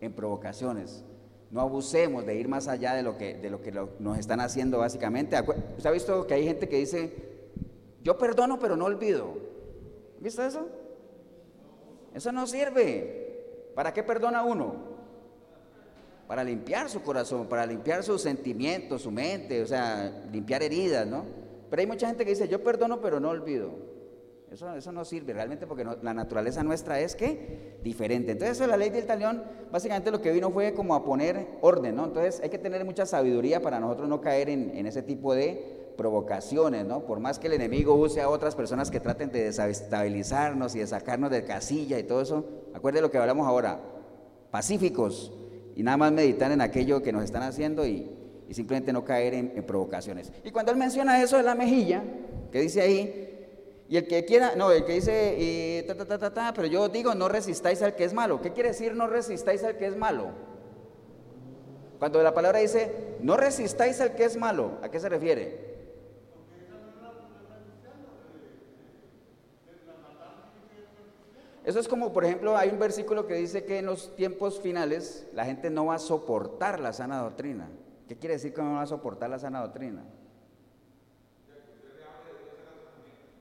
En provocaciones. No abusemos de ir más allá de lo que, de lo que nos están haciendo, básicamente. ¿Usted ha visto que hay gente que dice, yo perdono, pero no olvido? ¿Visto eso? Eso no sirve. ¿Para qué perdona uno? Para limpiar su corazón, para limpiar sus sentimientos, su mente, o sea, limpiar heridas, ¿no? Pero hay mucha gente que dice, yo perdono pero no olvido. Eso, eso no sirve realmente porque la naturaleza nuestra es que diferente. Entonces, la ley del talión, básicamente lo que vino fue como a poner orden, ¿no? Entonces, hay que tener mucha sabiduría para nosotros no caer en ese tipo de provocaciones, ¿no? Por más que el enemigo use a otras personas que traten de desestabilizarnos y de sacarnos de casilla y todo eso, Acuerde lo que hablamos ahora, pacíficos y nada más meditar en aquello que nos están haciendo y, simplemente no caer en, provocaciones. Y cuando él menciona eso de la mejilla, que dice ahí, y el que quiera, no, el que dice, y ta, ta, ta, ta, pero yo digo, no resistáis al que es malo. ¿Qué quiere decir no resistáis al que es malo? Cuando la palabra dice, no resistáis al que es malo, ¿a qué se refiere? Eso es como, por ejemplo, hay un versículo que dice que en los tiempos finales la gente no va a soportar la sana doctrina. ¿Qué quiere decir que no va a soportar la sana doctrina?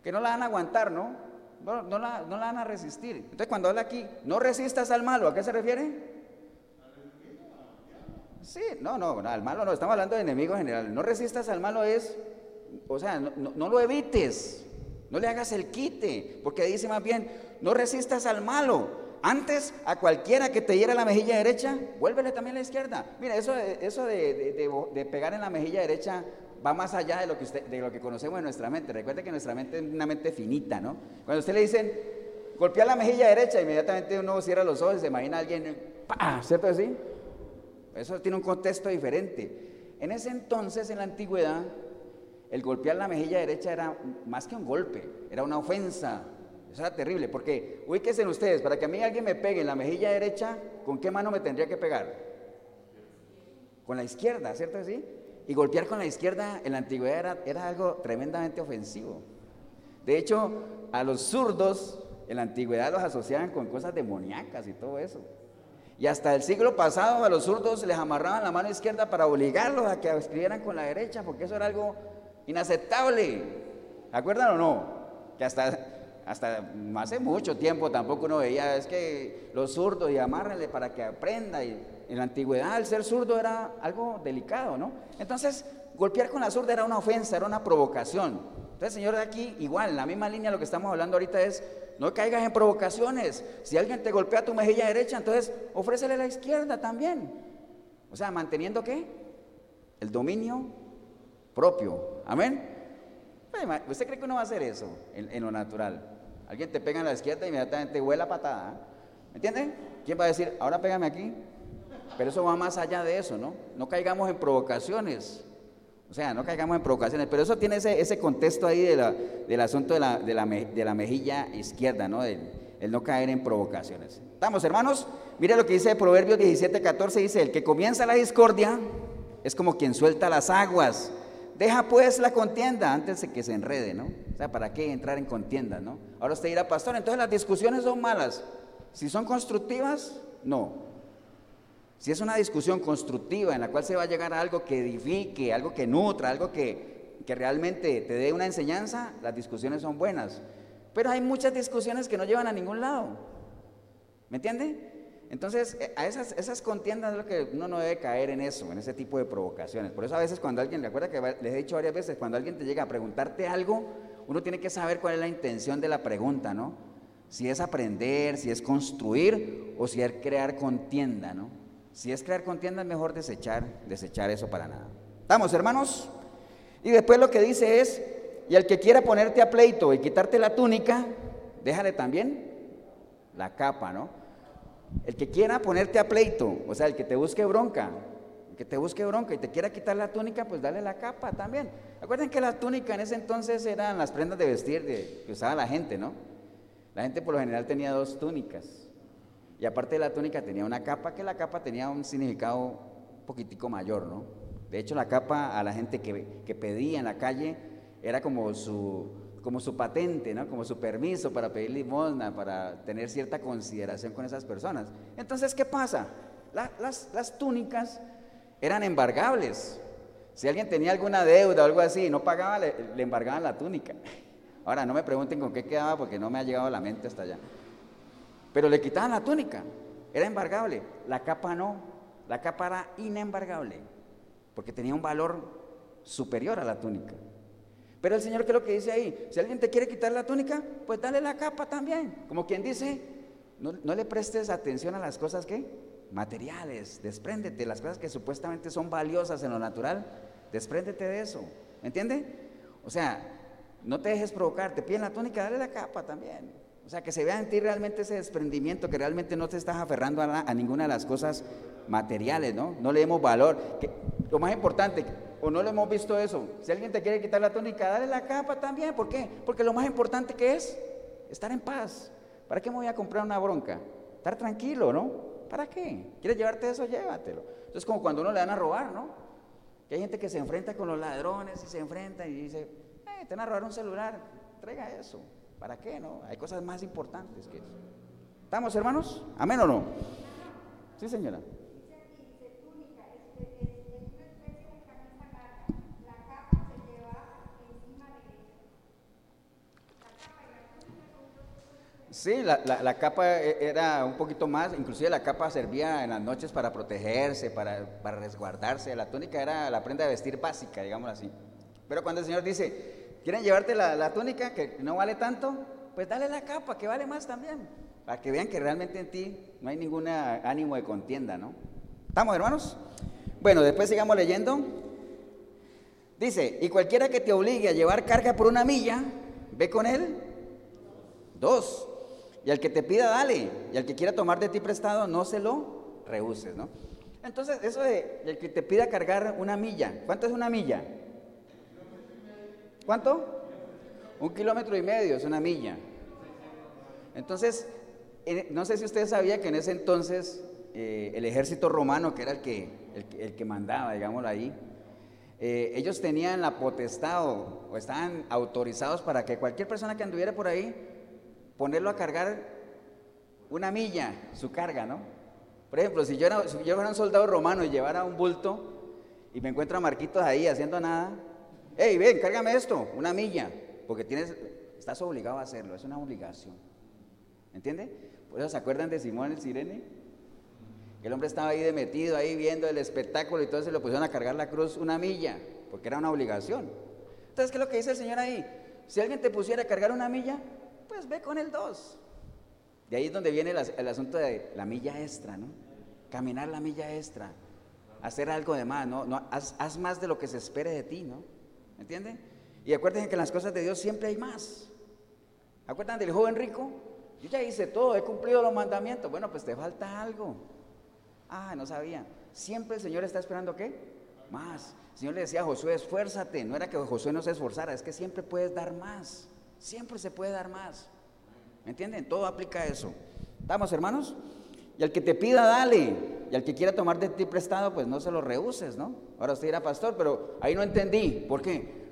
Que no la van a aguantar, ¿no? No, la, no la van a resistir. Entonces, cuando habla aquí, no resistas al malo, ¿a qué se refiere? Sí, no, no, al malo no, estamos hablando de enemigos en general. No resistas al malo es, o sea, no lo evites, no le hagas el quite, porque dice más bien, no resistas al malo. Antes a cualquiera que te hiera la mejilla derecha, vuélvele también la izquierda. Mira, eso, eso de, pegar en la mejilla derecha va más allá de lo, que usted, de lo que conocemos en nuestra mente. Recuerde que nuestra mente es una mente finita, ¿no? Cuando usted le dicen, golpea la mejilla derecha, inmediatamente uno cierra los ojos y se imagina a alguien, ¡pah! ¿cierto así? Eso tiene un contexto diferente. En ese entonces, en la antigüedad, el golpear la mejilla derecha era más que un golpe, era una ofensa. Eso era terrible, porque ubíquense en ustedes, para que a mí alguien me pegue en la mejilla derecha, ¿con qué mano me tendría que pegar? Con la izquierda, ¿cierto así? Y golpear con la izquierda en la antigüedad era, era algo tremendamente ofensivo. De hecho, a los zurdos en la antigüedad los asociaban con cosas demoníacas y todo eso. Y hasta el siglo pasado a los zurdos les amarraban la mano izquierda para obligarlos a que escribieran con la derecha, porque eso era algo inaceptable. ¿Se acuerdan o no? Que hasta, hasta hace mucho tiempo tampoco uno veía, es que los zurdos y amárrenle para que aprenda. Y en la antigüedad el ser zurdo era algo delicado, ¿no? Entonces, golpear con la zurda era una ofensa, era una provocación. Entonces, Señor, de aquí, igual, en la misma línea lo que estamos hablando ahorita es, no caigas en provocaciones. Si alguien te golpea tu mejilla derecha, entonces ofrécele la izquierda también. O sea, manteniendo qué? El dominio propio. Amén. ¿Usted cree que uno va a hacer eso en, lo natural? Alguien te pega en la izquierda y inmediatamente huele la patada. ¿Me entiende? ¿Quién va a decir, ahora pégame aquí? Pero eso va más allá de eso, ¿no? No caigamos en provocaciones. O sea, no caigamos en provocaciones. Pero eso tiene ese, contexto ahí del asunto de la, de, la, mejilla izquierda, ¿no? El, el, no caer en provocaciones. ¿Estamos, hermanos? Mire lo que dice Proverbios 17, 14. Dice, el que comienza la discordia es como quien suelta las aguas Deja pues la contienda antes de que se enrede, ¿no? O sea, ¿para qué entrar en contienda, no? Ahora usted dirá, pastor, entonces las discusiones son malas. Si son constructivas, no. Si es una discusión constructiva en la cual se va a llegar a algo que edifique, algo que nutra, algo que, que realmente te dé una enseñanza, las discusiones son buenas. Pero hay muchas discusiones que no llevan a ningún lado. ¿Me entiende? Entonces, eh, a esas, contiendas es lo que uno no debe caer en eso, en ese tipo de provocaciones. Por eso a veces cuando alguien, recuerda que les he dicho varias veces, cuando alguien te llega a preguntarte algo, uno tiene que saber cuál es la intención de la pregunta, ¿no? Si es aprender, si es construir o si es crear contienda, ¿no? Si es crear contienda es mejor desechar, desechar eso para nada. ¿Estamos, hermanos? Y después lo que dice es, y el que quiera ponerte a pleito y quitarte la túnica, déjale también la capa, ¿no? El que quiera ponerte a pleito, o sea, el que te busque bronca, el que te busque bronca y te quiera quitar la túnica, pues dale la capa también. Acuerden que la túnica en ese entonces eran las prendas de vestir que usaba la gente, ¿no? La gente por lo general tenía dos túnicas. Y aparte de la túnica tenía una capa, que la capa tenía un significado un poquitico mayor, ¿no? De hecho, la capa a la gente que, que pedía en la calle era como su, como su patente, ¿no? como su permiso para pedir limosna, para tener cierta consideración con esas personas. Entonces, ¿qué pasa? las, las, túnicas eran embargables. Si alguien tenía alguna deuda o algo así y no pagaba, le, le, embargaban la túnica. Ahora, no me pregunten con qué quedaba porque no me ha llegado a la mente hasta allá. Pero le quitaban la túnica, era embargable. La capa no, la capa era inembargable, porque tenía un valor superior a la túnica. Pero el Señor, ¿qué es lo que dice ahí? Si alguien te quiere quitar la túnica, pues dale la capa también. Como quien dice, no, le prestes atención a las cosas que materiales, despréndete, las cosas que supuestamente son valiosas en lo natural, despréndete de eso. ¿Me entiende? O sea, no te dejes provocar, te piden la túnica, dale la capa también. O sea, que se vea en ti realmente ese desprendimiento, que realmente no te estás aferrando a, ninguna de las cosas materiales, ¿no? No le demos valor. Que, lo más importante, o no lo hemos visto eso. Si alguien te quiere quitar la túnica, dale la capa también. ¿Por qué? Porque lo más importante que es estar en paz. ¿Para qué me voy a comprar una bronca? Estar tranquilo, ¿no? ¿Para qué? ¿Quieres llevarte eso? Llévatelo. Entonces, como cuando uno le dan a robar, ¿no? Que hay gente que se enfrenta con los ladrones y se enfrenta y dice, eh, te van a robar un celular, traiga eso. ¿Para qué? No, hay cosas más importantes que eso. ¿Estamos, hermanos? ¿Amén o no? Sí, señora. Sí, la, capa e, era un poquito más, inclusive la capa servía en las noches para protegerse, para, resguardarse. La túnica era la prenda de vestir básica, digamos así. Pero cuando el Señor dice, ¿quieren llevarte la, túnica que no vale tanto? Pues dale la capa, que vale más también. Para que vean que realmente en ti no hay ningún ánimo de contienda, ¿no? ¿Estamos, hermanos? Bueno, después sigamos leyendo. Dice, y cualquiera que te obligue a llevar carga por una milla, ve con él dos. Y al que te pida, dale. Y al que quiera tomar de ti prestado, no se lo rehuses, ¿no? Entonces, eso de el que te pida cargar una milla, ¿cuánto es una milla? ¿Cuánto? Un kilómetro y medio es una milla. Entonces, no sé si usted sabía que en ese entonces eh, el ejército romano, que era el que, el, que mandaba, digámoslo ahí, eh, ellos tenían la potestad o estaban autorizados para que cualquier persona que anduviera por ahí ponerlo a cargar una milla, su carga, ¿no? Por ejemplo, si yo, era, yo fuera un soldado romano y llevara un bulto y me encuentro a Marquitos ahí haciendo nada, hey, ven, cárgame esto, una milla, porque tienes, estás obligado a hacerlo, es una obligación. ¿Entiende? Por eso se acuerdan de Simón el Sirene, el hombre estaba ahí de metido, ahí viendo el espectáculo y todo eso, le pusieron a cargar la cruz una milla, porque era una obligación. Entonces, ¿qué es lo que dice el Señor ahí? Si alguien te pusiera a cargar una milla, pues ve con el 2. De ahí es donde viene el, asunto de la milla extra, ¿no? Caminar la milla extra, hacer algo de más, ¿no? no haz, más de lo que se espere de ti, ¿no? ¿Me? Y acuérdense que en las cosas de Dios siempre hay más. ¿Acuerdan del joven rico? Yo ya hice todo, he cumplido los mandamientos. Bueno, pues te falta algo. Ah, no sabía. Siempre el Señor está esperando qué? Más. El Señor le decía a Josué, esfuérzate. No era que Josué no se esforzara, es que siempre puedes dar más. Siempre se puede dar más. ¿Me entienden? Todo aplica eso. ¿Estamos, hermanos? Y al que te pida, dale. Y al que quiera tomar de ti prestado, pues no se lo rehuses, ¿no? Ahora usted dirá, pastor, pero ahí no entendí. ¿Por qué?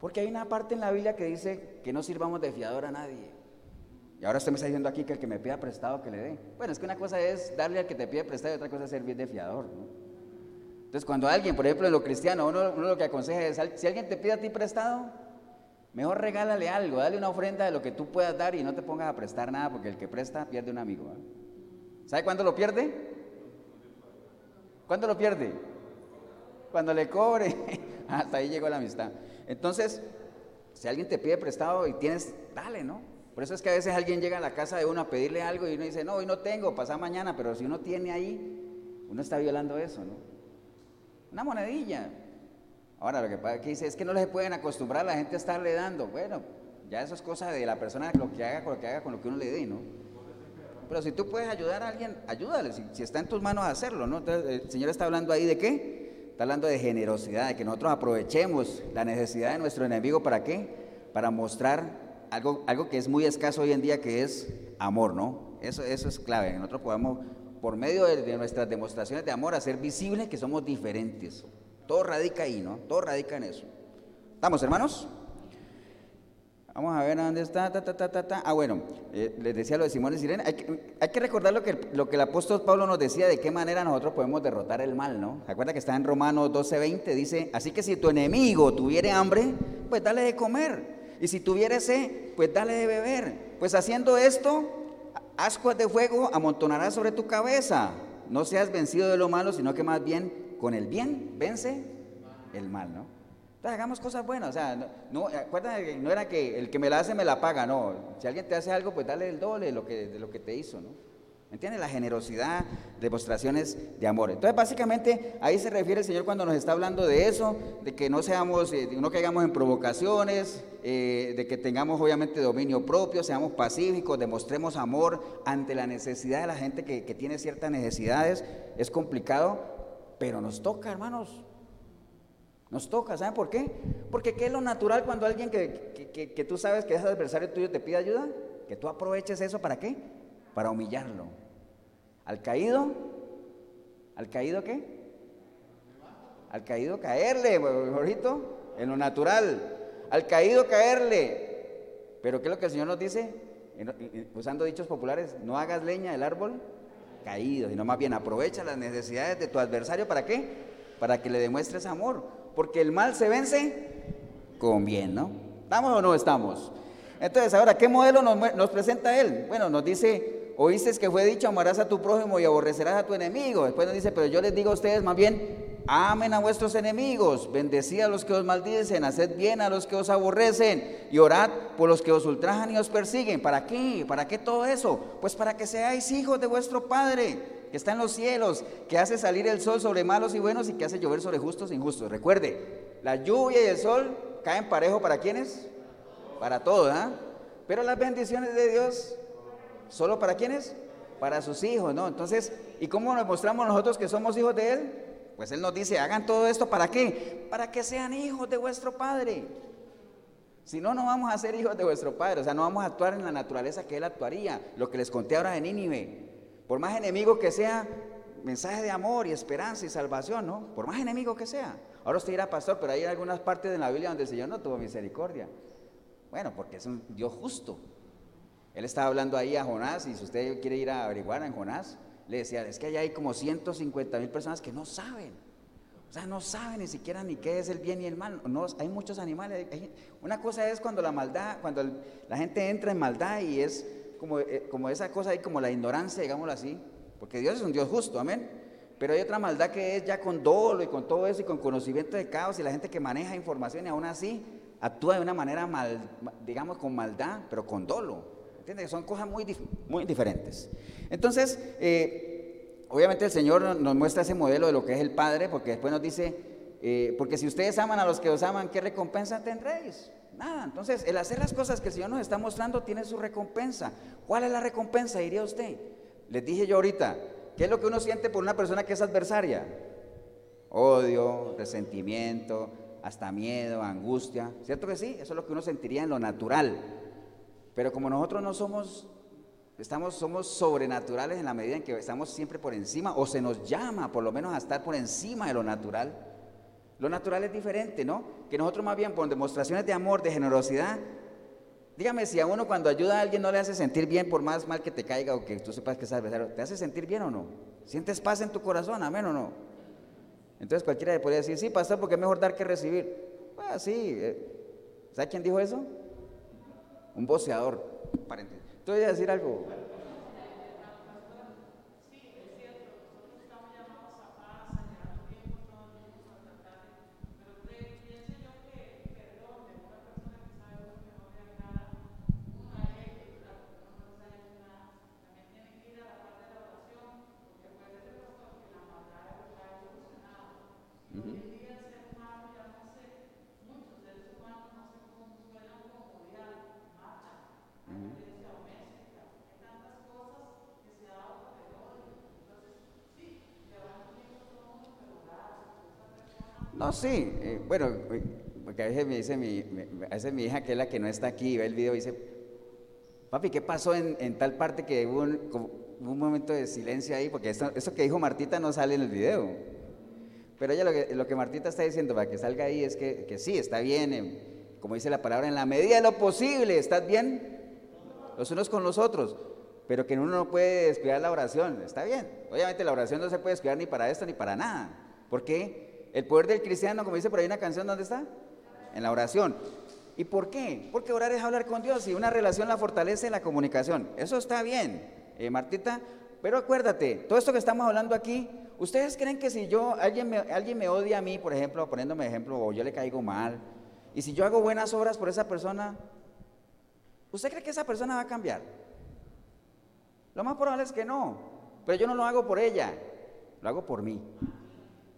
Porque hay una parte en la Biblia que dice que no sirvamos de fiador a nadie. Y ahora usted me está diciendo aquí que el que me pida prestado, que le dé. Bueno, es que una cosa es darle al que te pide prestado y otra cosa es servir de fiador, ¿no? Entonces, cuando alguien, por ejemplo, en lo cristiano, uno lo que aconseja es, si alguien te pide a ti prestado, Mejor regálale algo, dale una ofrenda de lo que tú puedas dar y no te pongas a prestar nada porque el que presta pierde un amigo. ¿Sabe cuándo lo pierde? ¿Cuándo lo pierde? Cuando le cobre. Hasta ahí llegó la amistad. Entonces, si alguien te pide prestado y tienes, dale, ¿no? Por eso es que a veces alguien llega a la casa de uno a pedirle algo y uno dice, no, hoy no tengo, pasa mañana, pero si uno tiene ahí, uno está violando eso, ¿no? Una monedilla. Ahora, lo que pasa que dice es que no les pueden acostumbrar a la gente a estarle dando. Bueno, ya eso es cosa de la persona lo que haga con lo que haga con lo que uno le dé, ¿no? Pero si tú puedes ayudar a alguien, ayúdale, si, está en tus manos hacerlo, ¿no? Entonces, el Señor está hablando ahí de qué? Está hablando de generosidad, de que nosotros aprovechemos la necesidad de nuestro enemigo para qué? Para mostrar algo, algo que es muy escaso hoy en día, que es amor, ¿no? Eso, eso es clave. Nosotros podemos, por medio de, nuestras demostraciones de amor, hacer visible que somos diferentes. Todo radica ahí, ¿no? Todo radica en eso. ¿Estamos, hermanos? Vamos a ver dónde está. Ta, ta, ta, ah, bueno, eh, les decía lo de Simón y Sirena. Hay que, recordar lo que, lo que el apóstol Pablo nos decía de qué manera nosotros podemos derrotar el mal, ¿no? ¿Se acuerda que está en Romanos 12:20? Dice: Así que si tu enemigo tuviere hambre, pues dale de comer. Y si tuviera sed, pues dale de beber. Pues haciendo esto, ascuas de fuego amontonarás sobre tu cabeza. No seas vencido de lo malo, sino que más bien con el bien vence el mal, ¿no? Entonces hagamos cosas buenas, o sea, no, acuérdate no era que el que me la hace me la paga, no. Si alguien te hace algo, pues dale el doble de lo que, de lo que te hizo, ¿no? ¿Entiendes? La generosidad, demostraciones de amor. Entonces, básicamente, ahí se refiere el Señor cuando nos está hablando de eso, de que no seamos, eh, no caigamos en provocaciones, eh, de que tengamos obviamente dominio propio, seamos pacíficos, demostremos amor ante la necesidad de la gente que, tiene ciertas necesidades. Es complicado, pero nos toca, hermanos. Nos toca, ¿saben por qué? Porque ¿qué es lo natural cuando alguien que, que, que tú sabes que es adversario tuyo te pide ayuda? Que tú aproveches eso para qué? para humillarlo. Al caído, ¿al caído qué? Al caído caerle, Jorgito, en lo natural. Al caído caerle. Pero ¿qué es lo que el Señor nos dice? Usando dichos populares, no hagas leña del árbol caído, sino más bien aprovecha las necesidades de tu adversario para qué? Para que le demuestres amor. Porque el mal se vence con bien, ¿no? ¿Estamos o no estamos? Entonces, ahora, ¿qué modelo nos, nos presenta él? Bueno, nos dice oíste que fue dicho, amarás a tu prójimo y aborrecerás a tu enemigo. Después nos dice, pero yo les digo a ustedes más bien, amen a vuestros enemigos, bendecid a los que os maldicen, haced bien a los que os aborrecen y orad por los que os ultrajan y os persiguen. ¿Para qué? ¿Para qué todo eso? Pues para que seáis hijos de vuestro Padre que está en los cielos, que hace salir el sol sobre malos y buenos y que hace llover sobre justos e injustos. Recuerde, la lluvia y el sol caen parejo para quienes? Para todos, ¿ah? Pero las bendiciones de Dios ¿Solo para quiénes? Para sus hijos, ¿no? Entonces, ¿y cómo nos mostramos nosotros que somos hijos de Él? Pues Él nos dice, hagan todo esto para qué? Para que sean hijos de vuestro Padre. Si no, no vamos a ser hijos de vuestro Padre, o sea, no vamos a actuar en la naturaleza que Él actuaría, lo que les conté ahora de Nínive. Por más enemigo que sea, mensaje de amor y esperanza y salvación, ¿no? Por más enemigo que sea. Ahora usted dirá, pastor, pero hay algunas partes de la Biblia donde el Señor no tuvo misericordia. Bueno, porque es un Dios justo. Él estaba hablando ahí a Jonás y si usted quiere ir a averiguar en Jonás, le decía, es que allá hay como 150 mil personas que no saben. O sea, no saben ni siquiera ni qué es el bien y el mal. No, hay muchos animales. una cosa es cuando la maldad, cuando la gente entra en maldad y es como, eh, como esa cosa ahí, como la ignorancia, digámoslo así. Porque Dios es un Dios justo, amén. Pero hay otra maldad que es ya con dolo y con todo eso y con conocimiento de caos y la gente que maneja información y aún así actúa de una manera mal, digamos con maldad, pero con dolo. Son cosas muy, muy diferentes. Entonces, eh, obviamente el Señor nos muestra ese modelo de lo que es el Padre, porque después nos dice, eh, porque si ustedes aman a los que os aman, ¿qué recompensa tendréis? Nada. Entonces, el hacer las cosas que el Señor nos está mostrando tiene su recompensa. ¿Cuál es la recompensa, diría usted? Les dije yo ahorita, ¿qué es lo que uno siente por una persona que es adversaria? Odio, resentimiento, hasta miedo, angustia. ¿Cierto que sí? Eso es lo que uno sentiría en lo natural. Pero como nosotros no somos, estamos, somos sobrenaturales en la medida en que estamos siempre por encima, o se nos llama por lo menos a estar por encima de lo natural. Lo natural es diferente, ¿no? Que nosotros más bien por demostraciones de amor, de generosidad, dígame si a uno cuando ayuda a alguien no le hace sentir bien por más mal que te caiga o que tú sepas que es adversario, ¿te hace sentir bien o no? ¿Sientes paz en tu corazón, amén o no? Entonces cualquiera le podría decir, sí, pastor, porque es mejor dar que recibir. Pues sí, eh, ¿sabe quién dijo eso? Un boceador. Te voy a decir algo. No, sí, eh, bueno, eh, porque a veces me dice mi, mi hija, que es la que no está aquí, ve el video y dice, papi, ¿qué pasó en, tal parte que hubo un, momento de silencio ahí? Porque eso, que dijo Martita no sale en el video. Pero ella lo que, Martita está diciendo para que salga ahí es que, sí, está bien, como dice la palabra, en la medida de lo posible, ¿estás bien? Los unos con los otros, pero que uno no puede descuidar la oración, está bien. Obviamente la oración no se puede descuidar ni para esto ni para nada. ¿Por qué? El poder del cristiano, como dice por ahí una canción, ¿dónde está? En la oración. ¿Y por qué? Porque orar es hablar con Dios y una relación la fortalece la comunicación. Eso está bien, eh, Martita. Pero acuérdate, todo esto que estamos hablando aquí, ¿ustedes creen que si yo, alguien me, alguien me odia a mí, por ejemplo, poniéndome ejemplo, o yo le caigo mal, y si yo hago buenas obras por esa persona, ¿usted cree que esa persona va a cambiar? Lo más probable es que no, pero yo no lo hago por ella, lo hago por mí.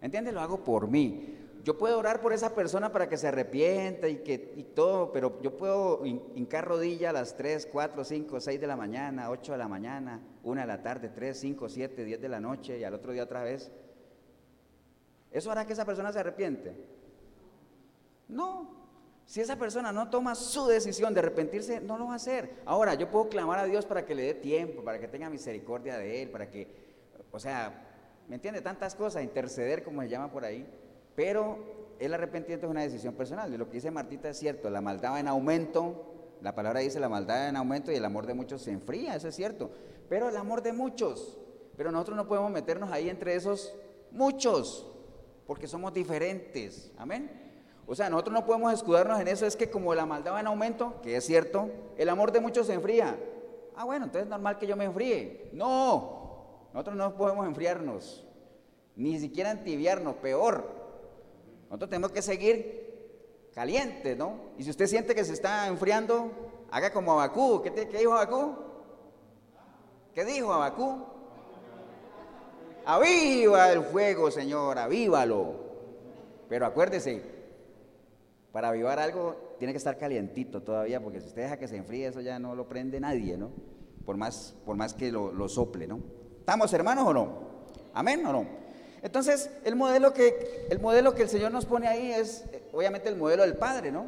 ¿Entiendes? Lo hago por mí. Yo puedo orar por esa persona para que se arrepienta y, que, y todo, pero yo puedo hincar rodilla a las 3, 4, 5, 6 de la mañana, 8 de la mañana, 1 de la tarde, 3, 5, 7, 10 de la noche y al otro día otra vez. ¿Eso hará que esa persona se arrepiente? No. Si esa persona no toma su decisión de arrepentirse, no lo va a hacer. Ahora, yo puedo clamar a Dios para que le dé tiempo, para que tenga misericordia de él, para que, o sea, ¿Me entiende? Tantas cosas, interceder como se llama por ahí. Pero el arrepentimiento es una decisión personal. Y lo que dice Martita es cierto, la maldad va en aumento. La palabra dice la maldad va en aumento y el amor de muchos se enfría, eso es cierto. Pero el amor de muchos. Pero nosotros no podemos meternos ahí entre esos muchos, porque somos diferentes. Amén. O sea, nosotros no podemos escudarnos en eso, es que como la maldad va en aumento, que es cierto, el amor de muchos se enfría. Ah, bueno, entonces es normal que yo me enfríe. No, nosotros no podemos enfriarnos, ni siquiera entibiarnos, peor. Nosotros tenemos que seguir calientes, ¿no? Y si usted siente que se está enfriando, haga como Abacú. ¿Qué, qué dijo Abacú? ¿Qué dijo Abacú? Aviva el fuego, Señor, avívalo. Pero acuérdese, para avivar algo tiene que estar calientito todavía, porque si usted deja que se enfríe, eso ya no lo prende nadie, ¿no? Por más, por más que lo, lo sople, ¿no? ¿Estamos hermanos o no? ¿Amén o no? Entonces, el modelo que el, modelo que el Señor nos pone ahí es, obviamente, el modelo del Padre, ¿no?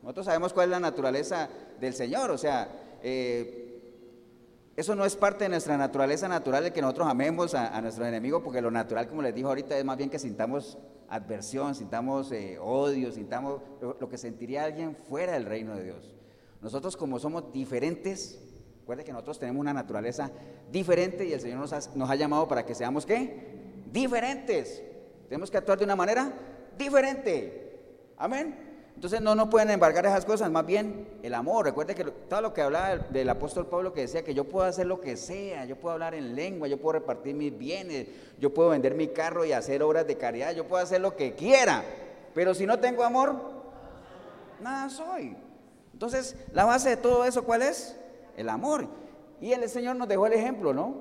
Nosotros sabemos cuál es la naturaleza del Señor, o sea, eh, eso no es parte de nuestra naturaleza natural de que nosotros amemos a, nuestros enemigos, porque lo natural, como les dijo ahorita, es más bien que sintamos adversión, sintamos eh, odio, sintamos lo que sentiría alguien fuera del reino de Dios. Nosotros como somos diferentes, Recuerde que nosotros tenemos una naturaleza diferente y el Señor nos ha, llamado para que seamos qué? Diferentes. Tenemos que actuar de una manera diferente. Amén. Entonces no nos pueden embargar esas cosas, más bien el amor. Recuerde que todo lo que hablaba del apóstol Pablo que decía que yo puedo hacer lo que sea, yo puedo hablar en lengua, yo puedo repartir mis bienes, yo puedo vender mi carro y hacer obras de caridad, yo puedo hacer lo que quiera. Pero si no tengo amor, nada soy. Entonces, la base de todo eso, ¿cuál es? El amor. Y el Señor nos dejó el ejemplo, ¿no?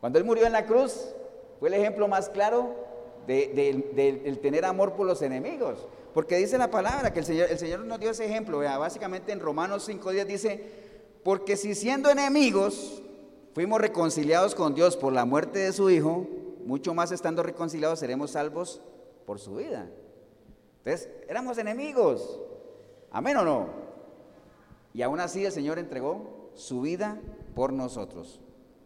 Cuando Él murió en la cruz, fue el ejemplo más claro de, tener amor por los enemigos. Porque dice la palabra que el Señor, el Señor nos dio ese ejemplo. Básicamente en Romanos 5.10 dice, porque si siendo enemigos fuimos reconciliados con Dios por la muerte de su Hijo, mucho más estando reconciliados seremos salvos por su vida. Entonces, éramos enemigos. Amén o no? Y aún así el Señor entregó su vida por nosotros.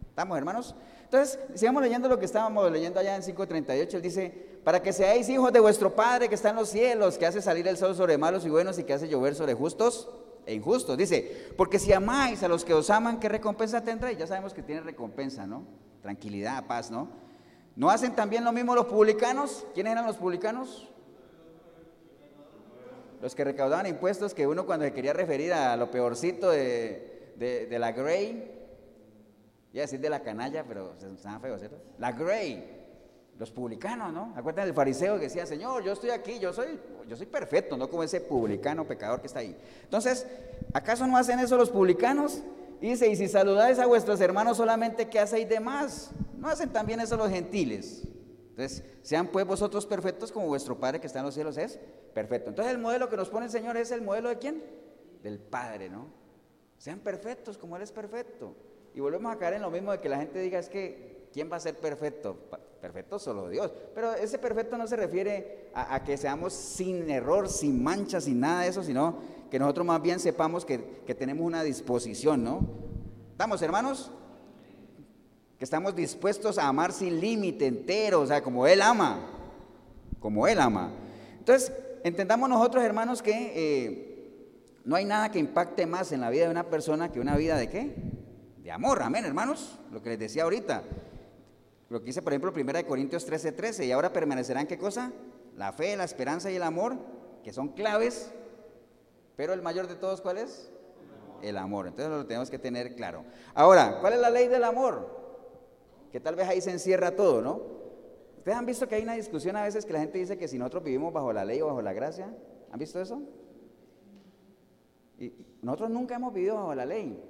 ¿Estamos, hermanos? Entonces, sigamos leyendo lo que estábamos leyendo allá en 5.38. Él dice, para que seáis hijos de vuestro Padre que está en los cielos, que hace salir el sol sobre malos y buenos y que hace llover sobre justos e injustos. Dice, porque si amáis a los que os aman, ¿qué recompensa tendréis? Ya sabemos que tiene recompensa, ¿no? Tranquilidad, paz, ¿no? ¿No hacen también lo mismo los publicanos? ¿Quiénes eran los publicanos? Los que recaudaban impuestos, que uno cuando se quería referir a lo peorcito de, la Grey, iba a decir de la canalla, pero se llama feo, ¿cierto? La Grey, los publicanos, ¿no? Acuérdense del fariseo que decía, Señor, yo estoy aquí, yo soy, yo soy perfecto, no como ese publicano pecador que está ahí. Entonces, ¿acaso no hacen eso los publicanos? dice, y si saludáis a vuestros hermanos solamente, ¿qué hacéis de más? ¿No hacen también eso los gentiles? Entonces, sean pues vosotros perfectos como vuestro Padre que está en los cielos es perfecto. Entonces, el modelo que nos pone el Señor es el modelo de quién? Del Padre, ¿no? Sean perfectos como Él es perfecto. Y volvemos a caer en lo mismo de que la gente diga es que, ¿quién va a ser perfecto? Perfecto solo Dios. Pero ese perfecto no se refiere a, que seamos sin error, sin mancha, sin nada de eso, sino que nosotros más bien sepamos que, que tenemos una disposición, ¿no? ¿Estamos, hermanos? Que estamos dispuestos a amar sin límite, entero, o sea, como Él ama, como Él ama. Entonces, entendamos nosotros, hermanos, que eh, no hay nada que impacte más en la vida de una persona que una vida de qué? De amor, amén, hermanos, lo que les decía ahorita. Lo que dice, por ejemplo, 1 Corintios 13, 13, y ahora permanecerán qué cosa? La fe, la esperanza y el amor, que son claves, pero el mayor de todos, ¿cuál es? El amor. Entonces lo tenemos que tener claro. Ahora, ¿cuál es la ley del amor? Que tal vez ahí se encierra todo, ¿no? ¿Ustedes han visto que hay una discusión a veces que la gente dice que si nosotros vivimos bajo la ley o bajo la gracia? ¿Han visto eso? Y nosotros nunca hemos vivido bajo la ley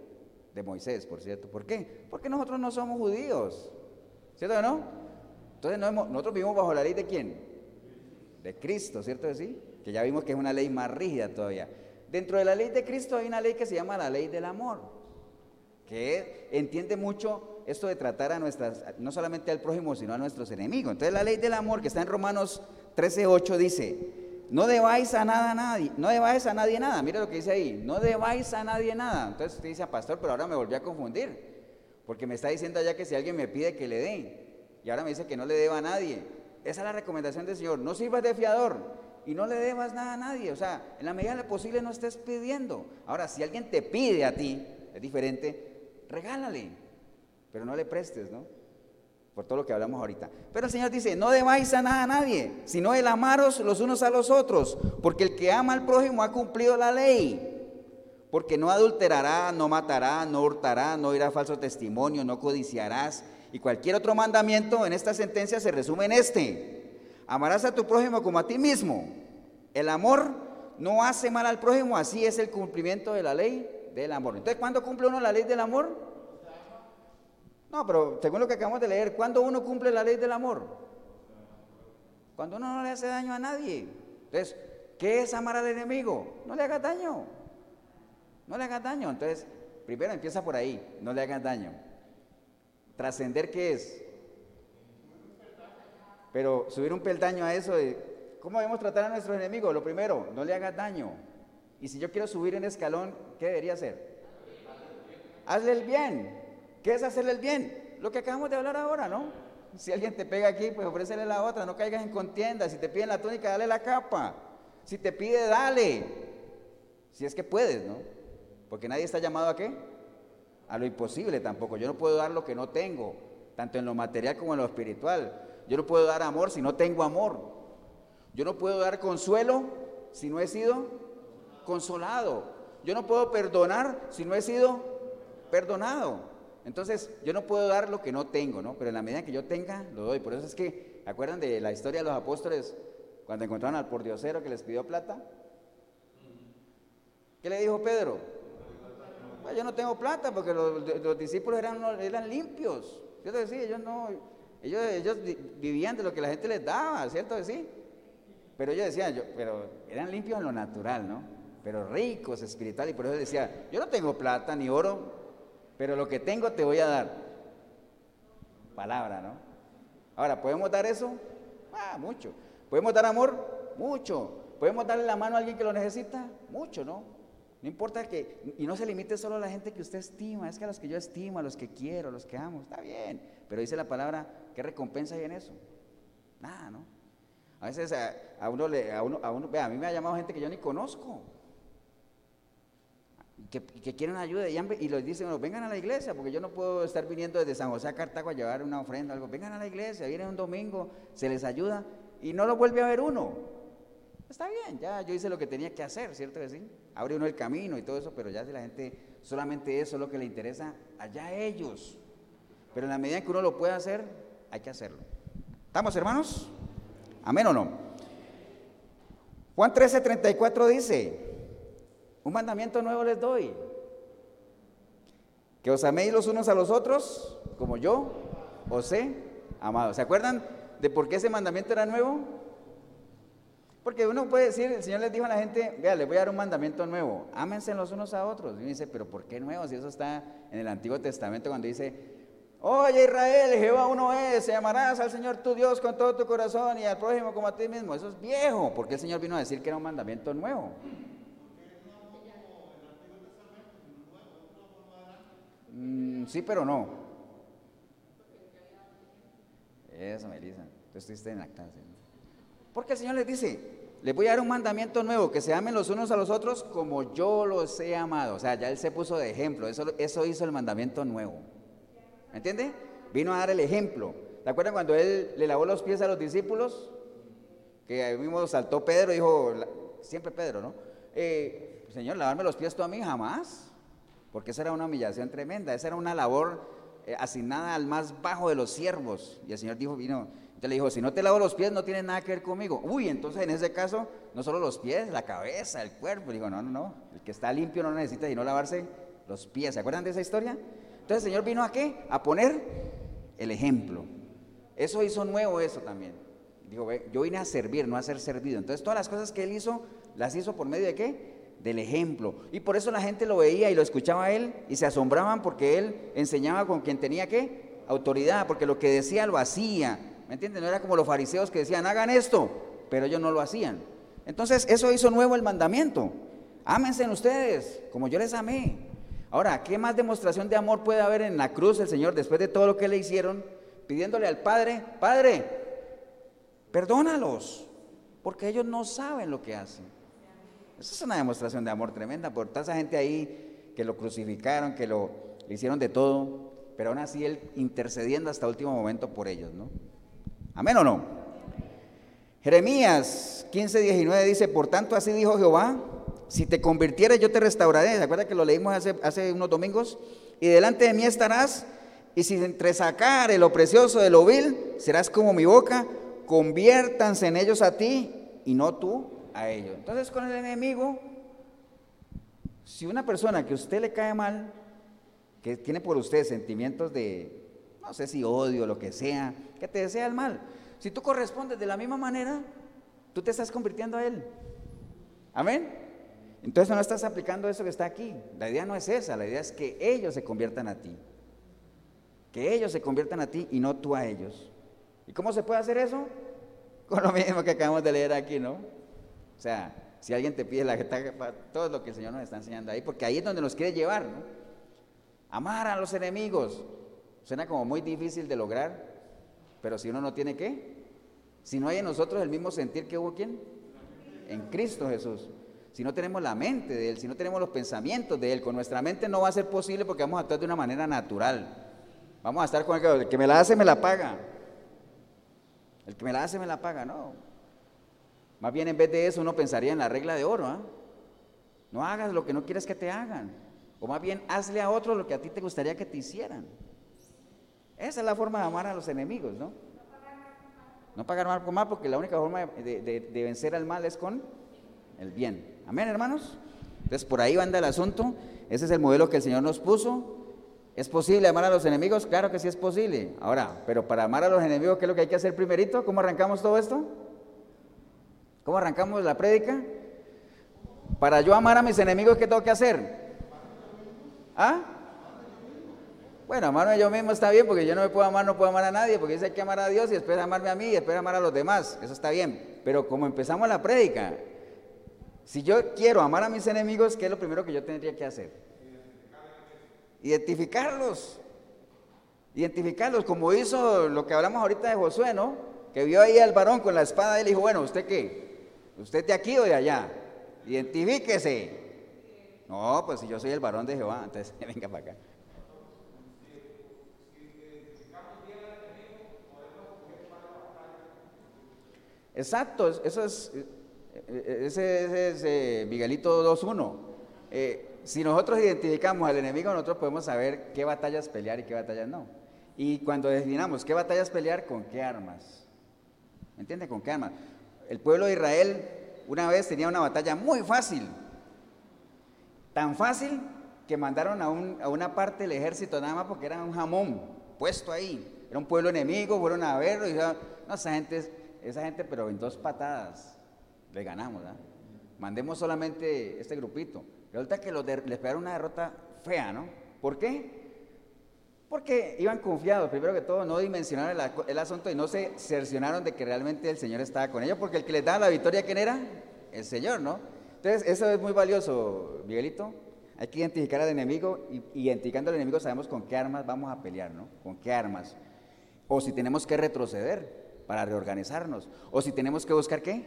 de Moisés, por cierto. ¿Por qué? Porque nosotros no somos judíos. ¿Cierto o no? Entonces nosotros vivimos bajo la ley de quién? De Cristo, ¿cierto sí? Que ya vimos que es una ley más rígida todavía. Dentro de la ley de Cristo hay una ley que se llama la ley del amor, que entiende mucho esto de tratar a nuestras, no solamente al prójimo, sino a nuestros enemigos. Entonces la ley del amor que está en Romanos 13:8 dice, no debáis a nada a nadie, no debáis a nadie nada. Mira lo que dice ahí, no debáis a nadie nada. Entonces usted dice, pastor, pero ahora me volví a confundir, porque me está diciendo allá que si alguien me pide que le dé, y ahora me dice que no le deba a nadie. Esa es la recomendación del Señor, no sirvas de fiador y no le debas nada a nadie. O sea, en la medida de lo posible no estés pidiendo. Ahora, si alguien te pide a ti, es diferente, regálale pero no le prestes, ¿no? Por todo lo que hablamos ahorita. Pero el Señor dice, no debáis a nada a nadie, sino el amaros los unos a los otros, porque el que ama al prójimo ha cumplido la ley. Porque no adulterará, no matará, no hurtará, no irá falso testimonio, no codiciarás. Y cualquier otro mandamiento en esta sentencia se resume en este. Amarás a tu prójimo como a ti mismo. El amor no hace mal al prójimo, así es el cumplimiento de la ley del amor. Entonces, ¿cuándo cumple uno la ley del amor? No, pero según lo que acabamos de leer, ¿cuándo uno cumple la ley del amor? Cuando uno no le hace daño a nadie. Entonces, ¿qué es amar al enemigo? No le hagas daño. No le hagas daño. Entonces, primero empieza por ahí, no le hagas daño. Trascender, ¿qué es? Pero subir un peldaño a eso de, ¿cómo debemos tratar a nuestros enemigos? Lo primero, no le hagas daño. Y si yo quiero subir en escalón, ¿qué debería hacer? Hazle el bien. ¿Qué es hacerle el bien? Lo que acabamos de hablar ahora, ¿no? Si alguien te pega aquí, pues ofrécele la otra, no caigas en contienda. Si te piden la túnica, dale la capa. Si te pide, dale. Si es que puedes, ¿no? Porque nadie está llamado a qué? A lo imposible tampoco. Yo no puedo dar lo que no tengo, tanto en lo material como en lo espiritual. Yo no puedo dar amor si no tengo amor. Yo no puedo dar consuelo si no he sido consolado. Yo no puedo perdonar si no he sido perdonado. Entonces, yo no puedo dar lo que no tengo, ¿no? Pero en la medida que yo tenga, lo doy. Por eso es que, ¿acuerdan de la historia de los apóstoles cuando encontraron al pordiosero que les pidió plata? ¿Qué le dijo Pedro? Pues yo no tengo plata porque los, discípulos eran, limpios. ¿Cierto que sí? Ellos no, ellos, vivían de lo que la gente les daba, ¿cierto sí? Pero ellos decían, pero eran limpios en lo natural, ¿no? Pero ricos espiritual y por eso decía, yo no tengo plata ni oro, pero lo que tengo te voy a dar. Palabra, ¿no? Ahora, ¿podemos dar eso? Ah, mucho. ¿Podemos dar amor? Mucho. ¿Podemos darle la mano a alguien que lo necesita? Mucho, ¿no? No importa que, y no se limite solo a la gente que usted estima, es que a los que yo estimo, a los que quiero, a los que amo, está bien. Pero dice la palabra, ¿qué recompensa hay en eso? Nada, ¿no? A veces a, uno le, a uno, a uno, a mí me ha llamado gente que yo ni conozco que, quieren ayuda y, y les dicen, vengan a la iglesia, porque yo no puedo estar viniendo desde San José a Cartago a llevar una ofrenda algo. Vengan a la iglesia, vienen un domingo, se les ayuda y no lo vuelve a ver uno. Está bien, ya yo hice lo que tenía que hacer, ¿cierto que sí? Abre uno el camino y todo eso, pero ya si la gente solamente eso es lo que le interesa, allá a ellos. Pero en la medida que uno lo pueda hacer, hay que hacerlo. ¿Estamos, hermanos? ¿Amén o no? Juan 13, 34 dice, un mandamiento nuevo les doy. Que os améis los unos a los otros, como yo os he amado. ¿Se acuerdan de por qué ese mandamiento era nuevo? Porque uno puede decir, el Señor les dijo a la gente, vea, les voy a dar un mandamiento nuevo, ámense los unos a otros. Y dice, pero ¿por qué nuevo? Si eso está en el Antiguo Testamento cuando dice, oye Israel, Jehová uno es, se llamarás al Señor tu Dios con todo tu corazón y al prójimo como a ti mismo. Eso es viejo, porque el Señor vino a decir que era un mandamiento nuevo. Mm, sí, pero no. Eso, Melissa. Tú estuviste en lactancia. Porque el Señor les dice, les voy a dar un mandamiento nuevo, que se amen los unos a los otros como yo los he amado. O sea, ya Él se puso de ejemplo, eso, eso hizo el mandamiento nuevo. ¿Me entiende? Vino a dar el ejemplo. ¿Te acuerdan cuando Él le lavó los pies a los discípulos? Que ahí mismo saltó Pedro y dijo, siempre Pedro, ¿no? Eh, Señor, lavarme los pies tú a mí jamás, porque esa era una humillación tremenda, esa era una labor eh, asignada al más bajo de los siervos. Y el Señor dijo, vino, entonces le dijo, si no te lavo los pies, no tiene nada que ver conmigo. Uy, entonces en ese caso, no solo los pies, la cabeza, el cuerpo. digo, no, no, no. El que está limpio no necesita sino lavarse los pies. ¿Se acuerdan de esa historia? Entonces el Señor vino a qué? A poner el ejemplo. Eso hizo nuevo eso también. Dijo, yo vine a servir, no a ser servido. Entonces todas las cosas que Él hizo, las hizo por medio de qué? Del ejemplo. Y por eso la gente lo veía y lo escuchaba a Él y se asombraban porque Él enseñaba con quien tenía qué? Autoridad, porque lo que decía lo hacía ¿Me entienden? No era como los fariseos que decían, hagan esto, pero ellos no lo hacían. Entonces, eso hizo nuevo el mandamiento. Ámense en ustedes, como yo les amé. Ahora, ¿qué más demostración de amor puede haber en la cruz el Señor después de todo lo que le hicieron? Pidiéndole al Padre, Padre, perdónalos, porque ellos no saben lo que hacen. Esa es una demostración de amor tremenda por toda esa gente ahí que lo crucificaron, que lo hicieron de todo, pero aún así él intercediendo hasta último momento por ellos, ¿no? Amén o no. Jeremías 15, 19 dice, por tanto así dijo Jehová, si te convirtieres yo te restauraré. ¿Se acuerda que lo leímos hace, hace unos domingos? Y delante de mí estarás, y si entresacar lo precioso de lo vil, serás como mi boca, conviértanse en ellos a ti y no tú a ellos. Entonces con el enemigo, si una persona que a usted le cae mal, que tiene por usted sentimientos de, no sé si odio, lo que sea, que te desea el mal. Si tú correspondes de la misma manera, tú te estás convirtiendo a Él. Amén. Entonces no estás aplicando eso que está aquí. La idea no es esa, la idea es que ellos se conviertan a ti. Que ellos se conviertan a ti y no tú a ellos. ¿Y cómo se puede hacer eso? Con lo mismo que acabamos de leer aquí, ¿no? O sea, si alguien te pide la para todo lo que el Señor nos está enseñando ahí, porque ahí es donde nos quiere llevar, ¿no? Amar a los enemigos, Suena como muy difícil de lograr, pero si uno no tiene qué, si no hay en nosotros el mismo sentir que hubo quién, en Cristo Jesús. Si no tenemos la mente de Él, si no tenemos los pensamientos de Él, con nuestra mente no va a ser posible porque vamos a actuar de una manera natural. Vamos a estar con el que, el que me la hace, me la paga. El que me la hace, me la paga, no. Más bien en vez de eso uno pensaría en la regla de oro. ¿ah? No hagas lo que no quieres que te hagan. O más bien hazle a otro lo que a ti te gustaría que te hicieran. Esa es la forma de amar a los enemigos, ¿no? No pagar mal por mal, porque la única forma de, vencer al mal es con el bien. Amén, hermanos. Entonces, por ahí va el asunto. Ese es el modelo que el Señor nos puso. ¿Es posible amar a los enemigos? Claro que sí es posible. Ahora, pero para amar a los enemigos, ¿qué es lo que hay que hacer primerito? ¿Cómo arrancamos todo esto? ¿Cómo arrancamos la prédica? Para yo amar a mis enemigos, ¿qué tengo que hacer? ¿Ah? Bueno, amarme yo mismo está bien, porque yo no me puedo amar, no puedo amar a nadie, porque dice hay que amar a Dios y después amarme a mí y después amar a los demás. Eso está bien. Pero como empezamos la prédica, si yo quiero amar a mis enemigos, ¿qué es lo primero que yo tendría que hacer? Identificarlos. Identificarlos, como hizo lo que hablamos ahorita de Josué, ¿no? Que vio ahí al varón con la espada le dijo, bueno, ¿usted qué? ¿Usted de aquí o de allá? Identifíquese. No, pues si yo soy el varón de Jehová, entonces venga para acá. Exacto, eso es, eh, eh, ese, es eh, Miguelito 2.1. si nosotros identificamos al enemigo, nosotros podemos saber qué batallas pelear y qué batallas no. Y cuando definamos qué batallas pelear, con qué armas. ¿Me entiende? ¿Con qué armas? El pueblo de Israel una vez tenía una batalla muy fácil. Tan fácil que mandaron a, una parte del ejército nada más porque era un jamón puesto ahí era un pueblo enemigo, fueron a verlo y dijeron, no, esa gente, esa gente, pero en dos patadas le ganamos, ¿ah? Mandemos solamente este grupito. Resulta que los les pegaron una derrota fea, ¿no? ¿Por qué? Porque iban confiados, primero que todo, no dimensionaron el, asunto y no se cercionaron de que realmente el Señor estaba con ellos, porque el que les daba la victoria, ¿quién era? El Señor, ¿no? Entonces, eso es muy valioso, Miguelito. Hay que identificar al enemigo y identificando al enemigo sabemos con qué armas vamos a pelear, ¿no? Con qué armas. O si tenemos que retroceder para reorganizarnos. O si tenemos que buscar qué?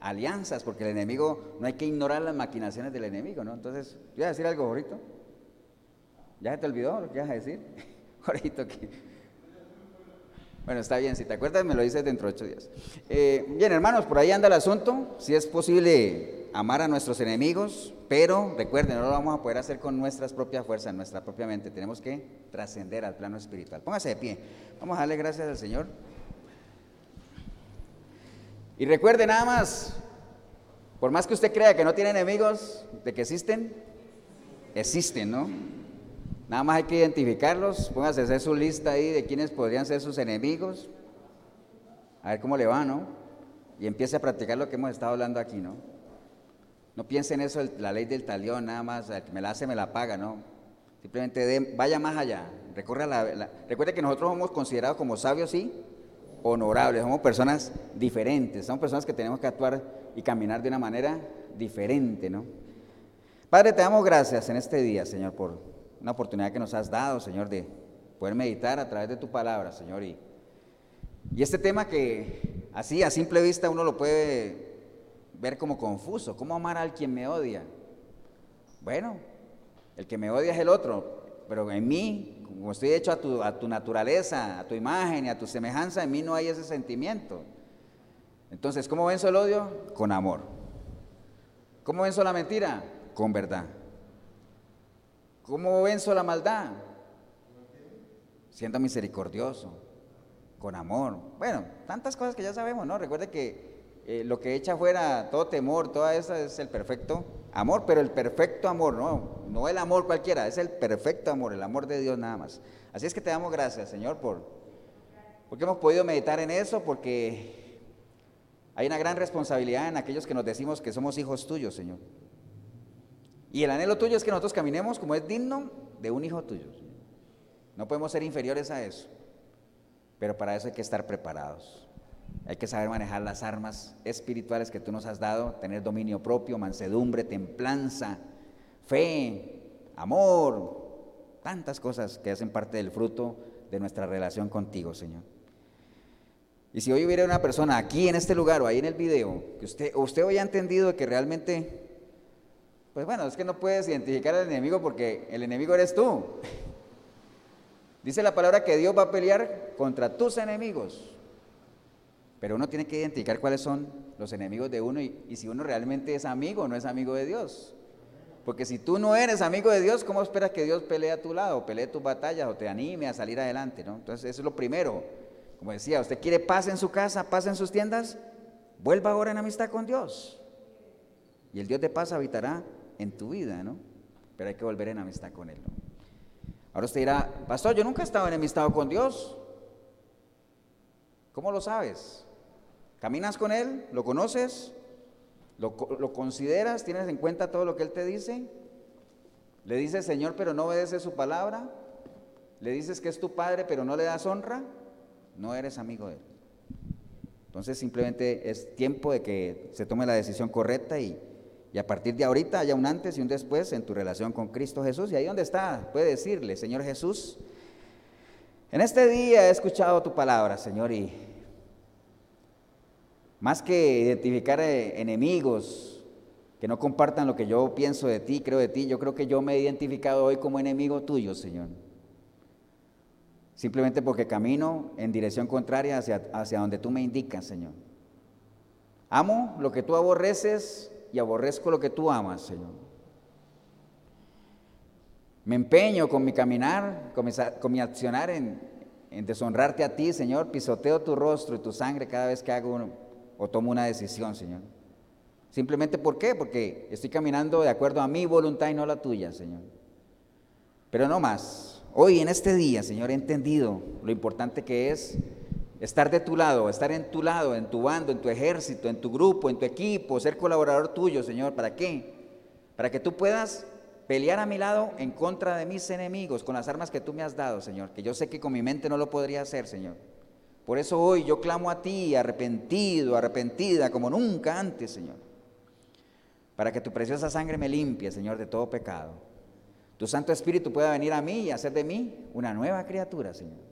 Alianzas, porque el enemigo, no hay que ignorar las maquinaciones del enemigo, ¿no? Entonces, ¿voy a decir algo, ahorita? ¿Ya se te olvidó lo que ibas a decir? Bueno, está bien, si te acuerdas me lo dices dentro de ocho días. Eh, bien, hermanos, por ahí anda el asunto. Si es posible amar a nuestros enemigos, pero recuerden, no lo vamos a poder hacer con nuestras propias fuerzas, nuestra propia mente. Tenemos que trascender al plano espiritual. Póngase de pie. Vamos a darle gracias al Señor. Y recuerde nada más, por más que usted crea que no tiene enemigos, de que existen, existen, ¿no? Nada más hay que identificarlos, póngase a hacer su lista ahí de quiénes podrían ser sus enemigos, a ver cómo le va, ¿no? Y empiece a practicar lo que hemos estado hablando aquí, ¿no? No piense en eso, la ley del talión, nada más, el que me la hace, me la paga, ¿no? Simplemente vaya más allá, recuerde que nosotros somos considerados como sabios y honorables, somos personas diferentes, somos personas que tenemos que actuar y caminar de una manera diferente, ¿no? Padre, te damos gracias en este día, Señor, por una oportunidad que nos has dado, Señor, de poder meditar a través de tu palabra, Señor. Y, y este tema que así a simple vista uno lo puede ver como confuso. ¿Cómo amar al quien me odia? Bueno, el que me odia es el otro, pero en mí, como estoy hecho a tu, a tu naturaleza, a tu imagen y a tu semejanza, en mí no hay ese sentimiento. Entonces, ¿cómo venzo el odio? Con amor. ¿Cómo venzo la mentira? Con verdad. ¿Cómo venzo la maldad? Siendo misericordioso, con amor. Bueno, tantas cosas que ya sabemos, ¿no? Recuerde que eh, lo que echa fuera todo temor, toda esa es el perfecto amor, pero el perfecto amor, no, no el amor cualquiera, es el perfecto amor, el amor de Dios nada más. Así es que te damos gracias, Señor, por porque hemos podido meditar en eso, porque hay una gran responsabilidad en aquellos que nos decimos que somos hijos tuyos, Señor. Y el anhelo tuyo es que nosotros caminemos como es digno de un hijo tuyo. No podemos ser inferiores a eso. Pero para eso hay que estar preparados. Hay que saber manejar las armas espirituales que tú nos has dado, tener dominio propio, mansedumbre, templanza, fe, amor, tantas cosas que hacen parte del fruto de nuestra relación contigo, Señor. Y si hoy hubiera una persona aquí en este lugar o ahí en el video, que usted, usted hoy ha entendido que realmente pues bueno, es que no puedes identificar al enemigo porque el enemigo eres tú. Dice la palabra que Dios va a pelear contra tus enemigos. Pero uno tiene que identificar cuáles son los enemigos de uno y, si uno realmente es amigo o no es amigo de Dios. Porque si tú no eres amigo de Dios, ¿cómo esperas que Dios pelee a tu lado, pelee tus batallas o te anime a salir adelante? ¿no? Entonces, eso es lo primero. Como decía, usted quiere paz en su casa, paz en sus tiendas, vuelva ahora en amistad con Dios. Y el Dios de paz habitará en tu vida, ¿no? Pero hay que volver en amistad con Él. Ahora usted dirá, pastor, yo nunca he estado enemistado con Dios. ¿Cómo lo sabes? ¿Caminas con Él? ¿Lo conoces? ¿Lo, ¿Lo, consideras? ¿Tienes en cuenta todo lo que Él te dice? ¿Le dices Señor pero no obedeces su palabra? ¿Le dices que es tu Padre pero no le das honra? No eres amigo de Él. Entonces simplemente es tiempo de que se tome la decisión correcta y y a partir de ahorita haya un antes y un después en tu relación con Cristo Jesús. Y ahí donde está, puede decirle, Señor Jesús, en este día he escuchado tu palabra, Señor, y más que identificar eh, enemigos que no compartan lo que yo pienso de ti, creo de ti, yo creo que yo me he identificado hoy como enemigo tuyo, Señor. Simplemente porque camino en dirección contraria hacia, hacia donde tú me indicas, Señor. Amo lo que tú aborreces y aborrezco lo que tú amas, Señor. Me empeño con mi caminar, con mi, accionar en, deshonrarte a ti, Señor. Pisoteo tu rostro y tu sangre cada vez que hago o tomo una decisión, Señor. Simplemente ¿por qué? Porque estoy caminando de acuerdo a mi voluntad y no la tuya, Señor. Pero no más. hoy en este día, Señor, he entendido lo importante que es estar de tu lado, estar en tu lado, en tu bando, en tu ejército, en tu grupo, en tu equipo, ser colaborador tuyo, Señor. ¿Para qué? Para que tú puedas pelear a mi lado en contra de mis enemigos con las armas que tú me has dado, Señor, que yo sé que con mi mente no lo podría hacer, Señor. Por eso hoy yo clamo a ti, arrepentido, arrepentida, como nunca antes, Señor. Para que tu preciosa sangre me limpie, Señor, de todo pecado. Tu Santo Espíritu pueda venir a mí y hacer de mí una nueva criatura, Señor.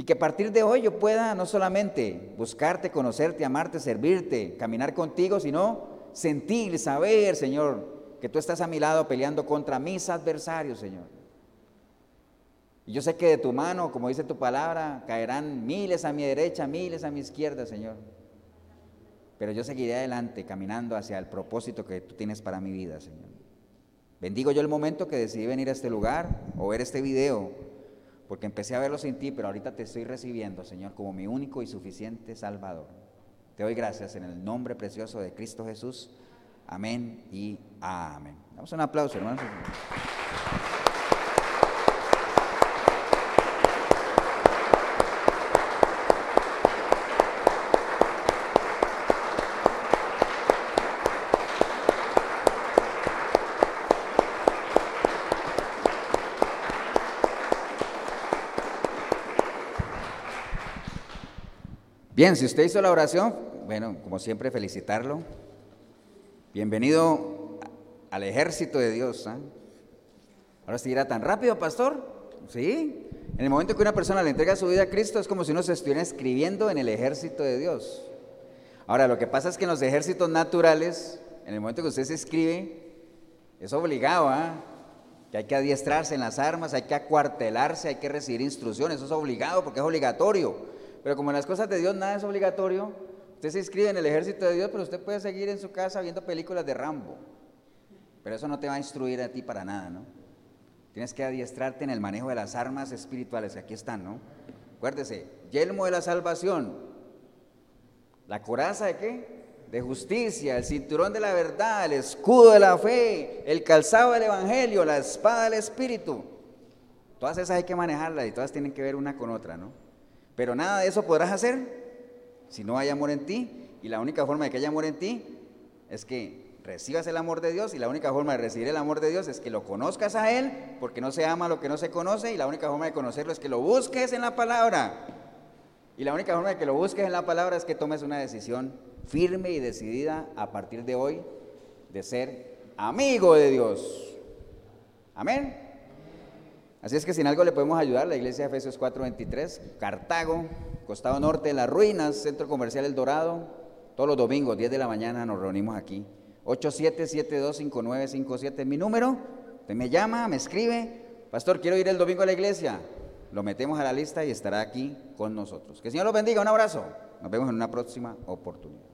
Y que a partir de hoy yo pueda no solamente buscarte, conocerte, amarte, servirte, caminar contigo, sino sentir, saber, Señor, que tú estás a mi lado peleando contra mis adversarios, Señor. Y yo sé que de tu mano, como dice tu palabra, caerán miles a mi derecha, miles a mi izquierda, Señor. Pero yo seguiré adelante, caminando hacia el propósito que tú tienes para mi vida, Señor. Bendigo yo el momento que decidí venir a este lugar o ver este video porque empecé a verlo sin ti, pero ahorita te estoy recibiendo, Señor, como mi único y suficiente Salvador. Te doy gracias en el nombre precioso de Cristo Jesús. Amén y amén. Damos un aplauso, hermanos. Bien, si usted hizo la oración, bueno, como siempre, felicitarlo. Bienvenido al ejército de Dios. ¿ah? Ahora se dirá tan rápido, pastor. Sí. En el momento que una persona le entrega su vida a Cristo es como si uno se estuviera escribiendo en el ejército de Dios. Ahora, lo que pasa es que en los ejércitos naturales, en el momento que usted se escribe, es obligado, ¿ah? que hay que adiestrarse en las armas, hay que acuartelarse, hay que recibir instrucciones, eso es obligado porque es obligatorio. Pero como en las cosas de Dios nada es obligatorio, usted se inscribe en el ejército de Dios, pero usted puede seguir en su casa viendo películas de Rambo. Pero eso no te va a instruir a ti para nada, ¿no? Tienes que adiestrarte en el manejo de las armas espirituales, aquí están, ¿no? Acuérdese, yelmo de la salvación, la coraza de qué? De justicia, el cinturón de la verdad, el escudo de la fe, el calzado del evangelio, la espada del espíritu. Todas esas hay que manejarlas y todas tienen que ver una con otra, ¿no? Pero nada de eso podrás hacer si no hay amor en ti. Y la única forma de que haya amor en ti es que recibas el amor de Dios. Y la única forma de recibir el amor de Dios es que lo conozcas a Él, porque no se ama lo que no se conoce. Y la única forma de conocerlo es que lo busques en la palabra. Y la única forma de que lo busques en la palabra es que tomes una decisión firme y decidida a partir de hoy de ser amigo de Dios. Amén. Así es que sin algo le podemos ayudar, la iglesia de Efesios 4:23, Cartago, costado norte de las ruinas, centro comercial El Dorado, todos los domingos, 10 de la mañana nos reunimos aquí. 87725957 mi número, usted me llama, me escribe, pastor, quiero ir el domingo a la iglesia, lo metemos a la lista y estará aquí con nosotros. Que el Señor los bendiga, un abrazo, nos vemos en una próxima oportunidad.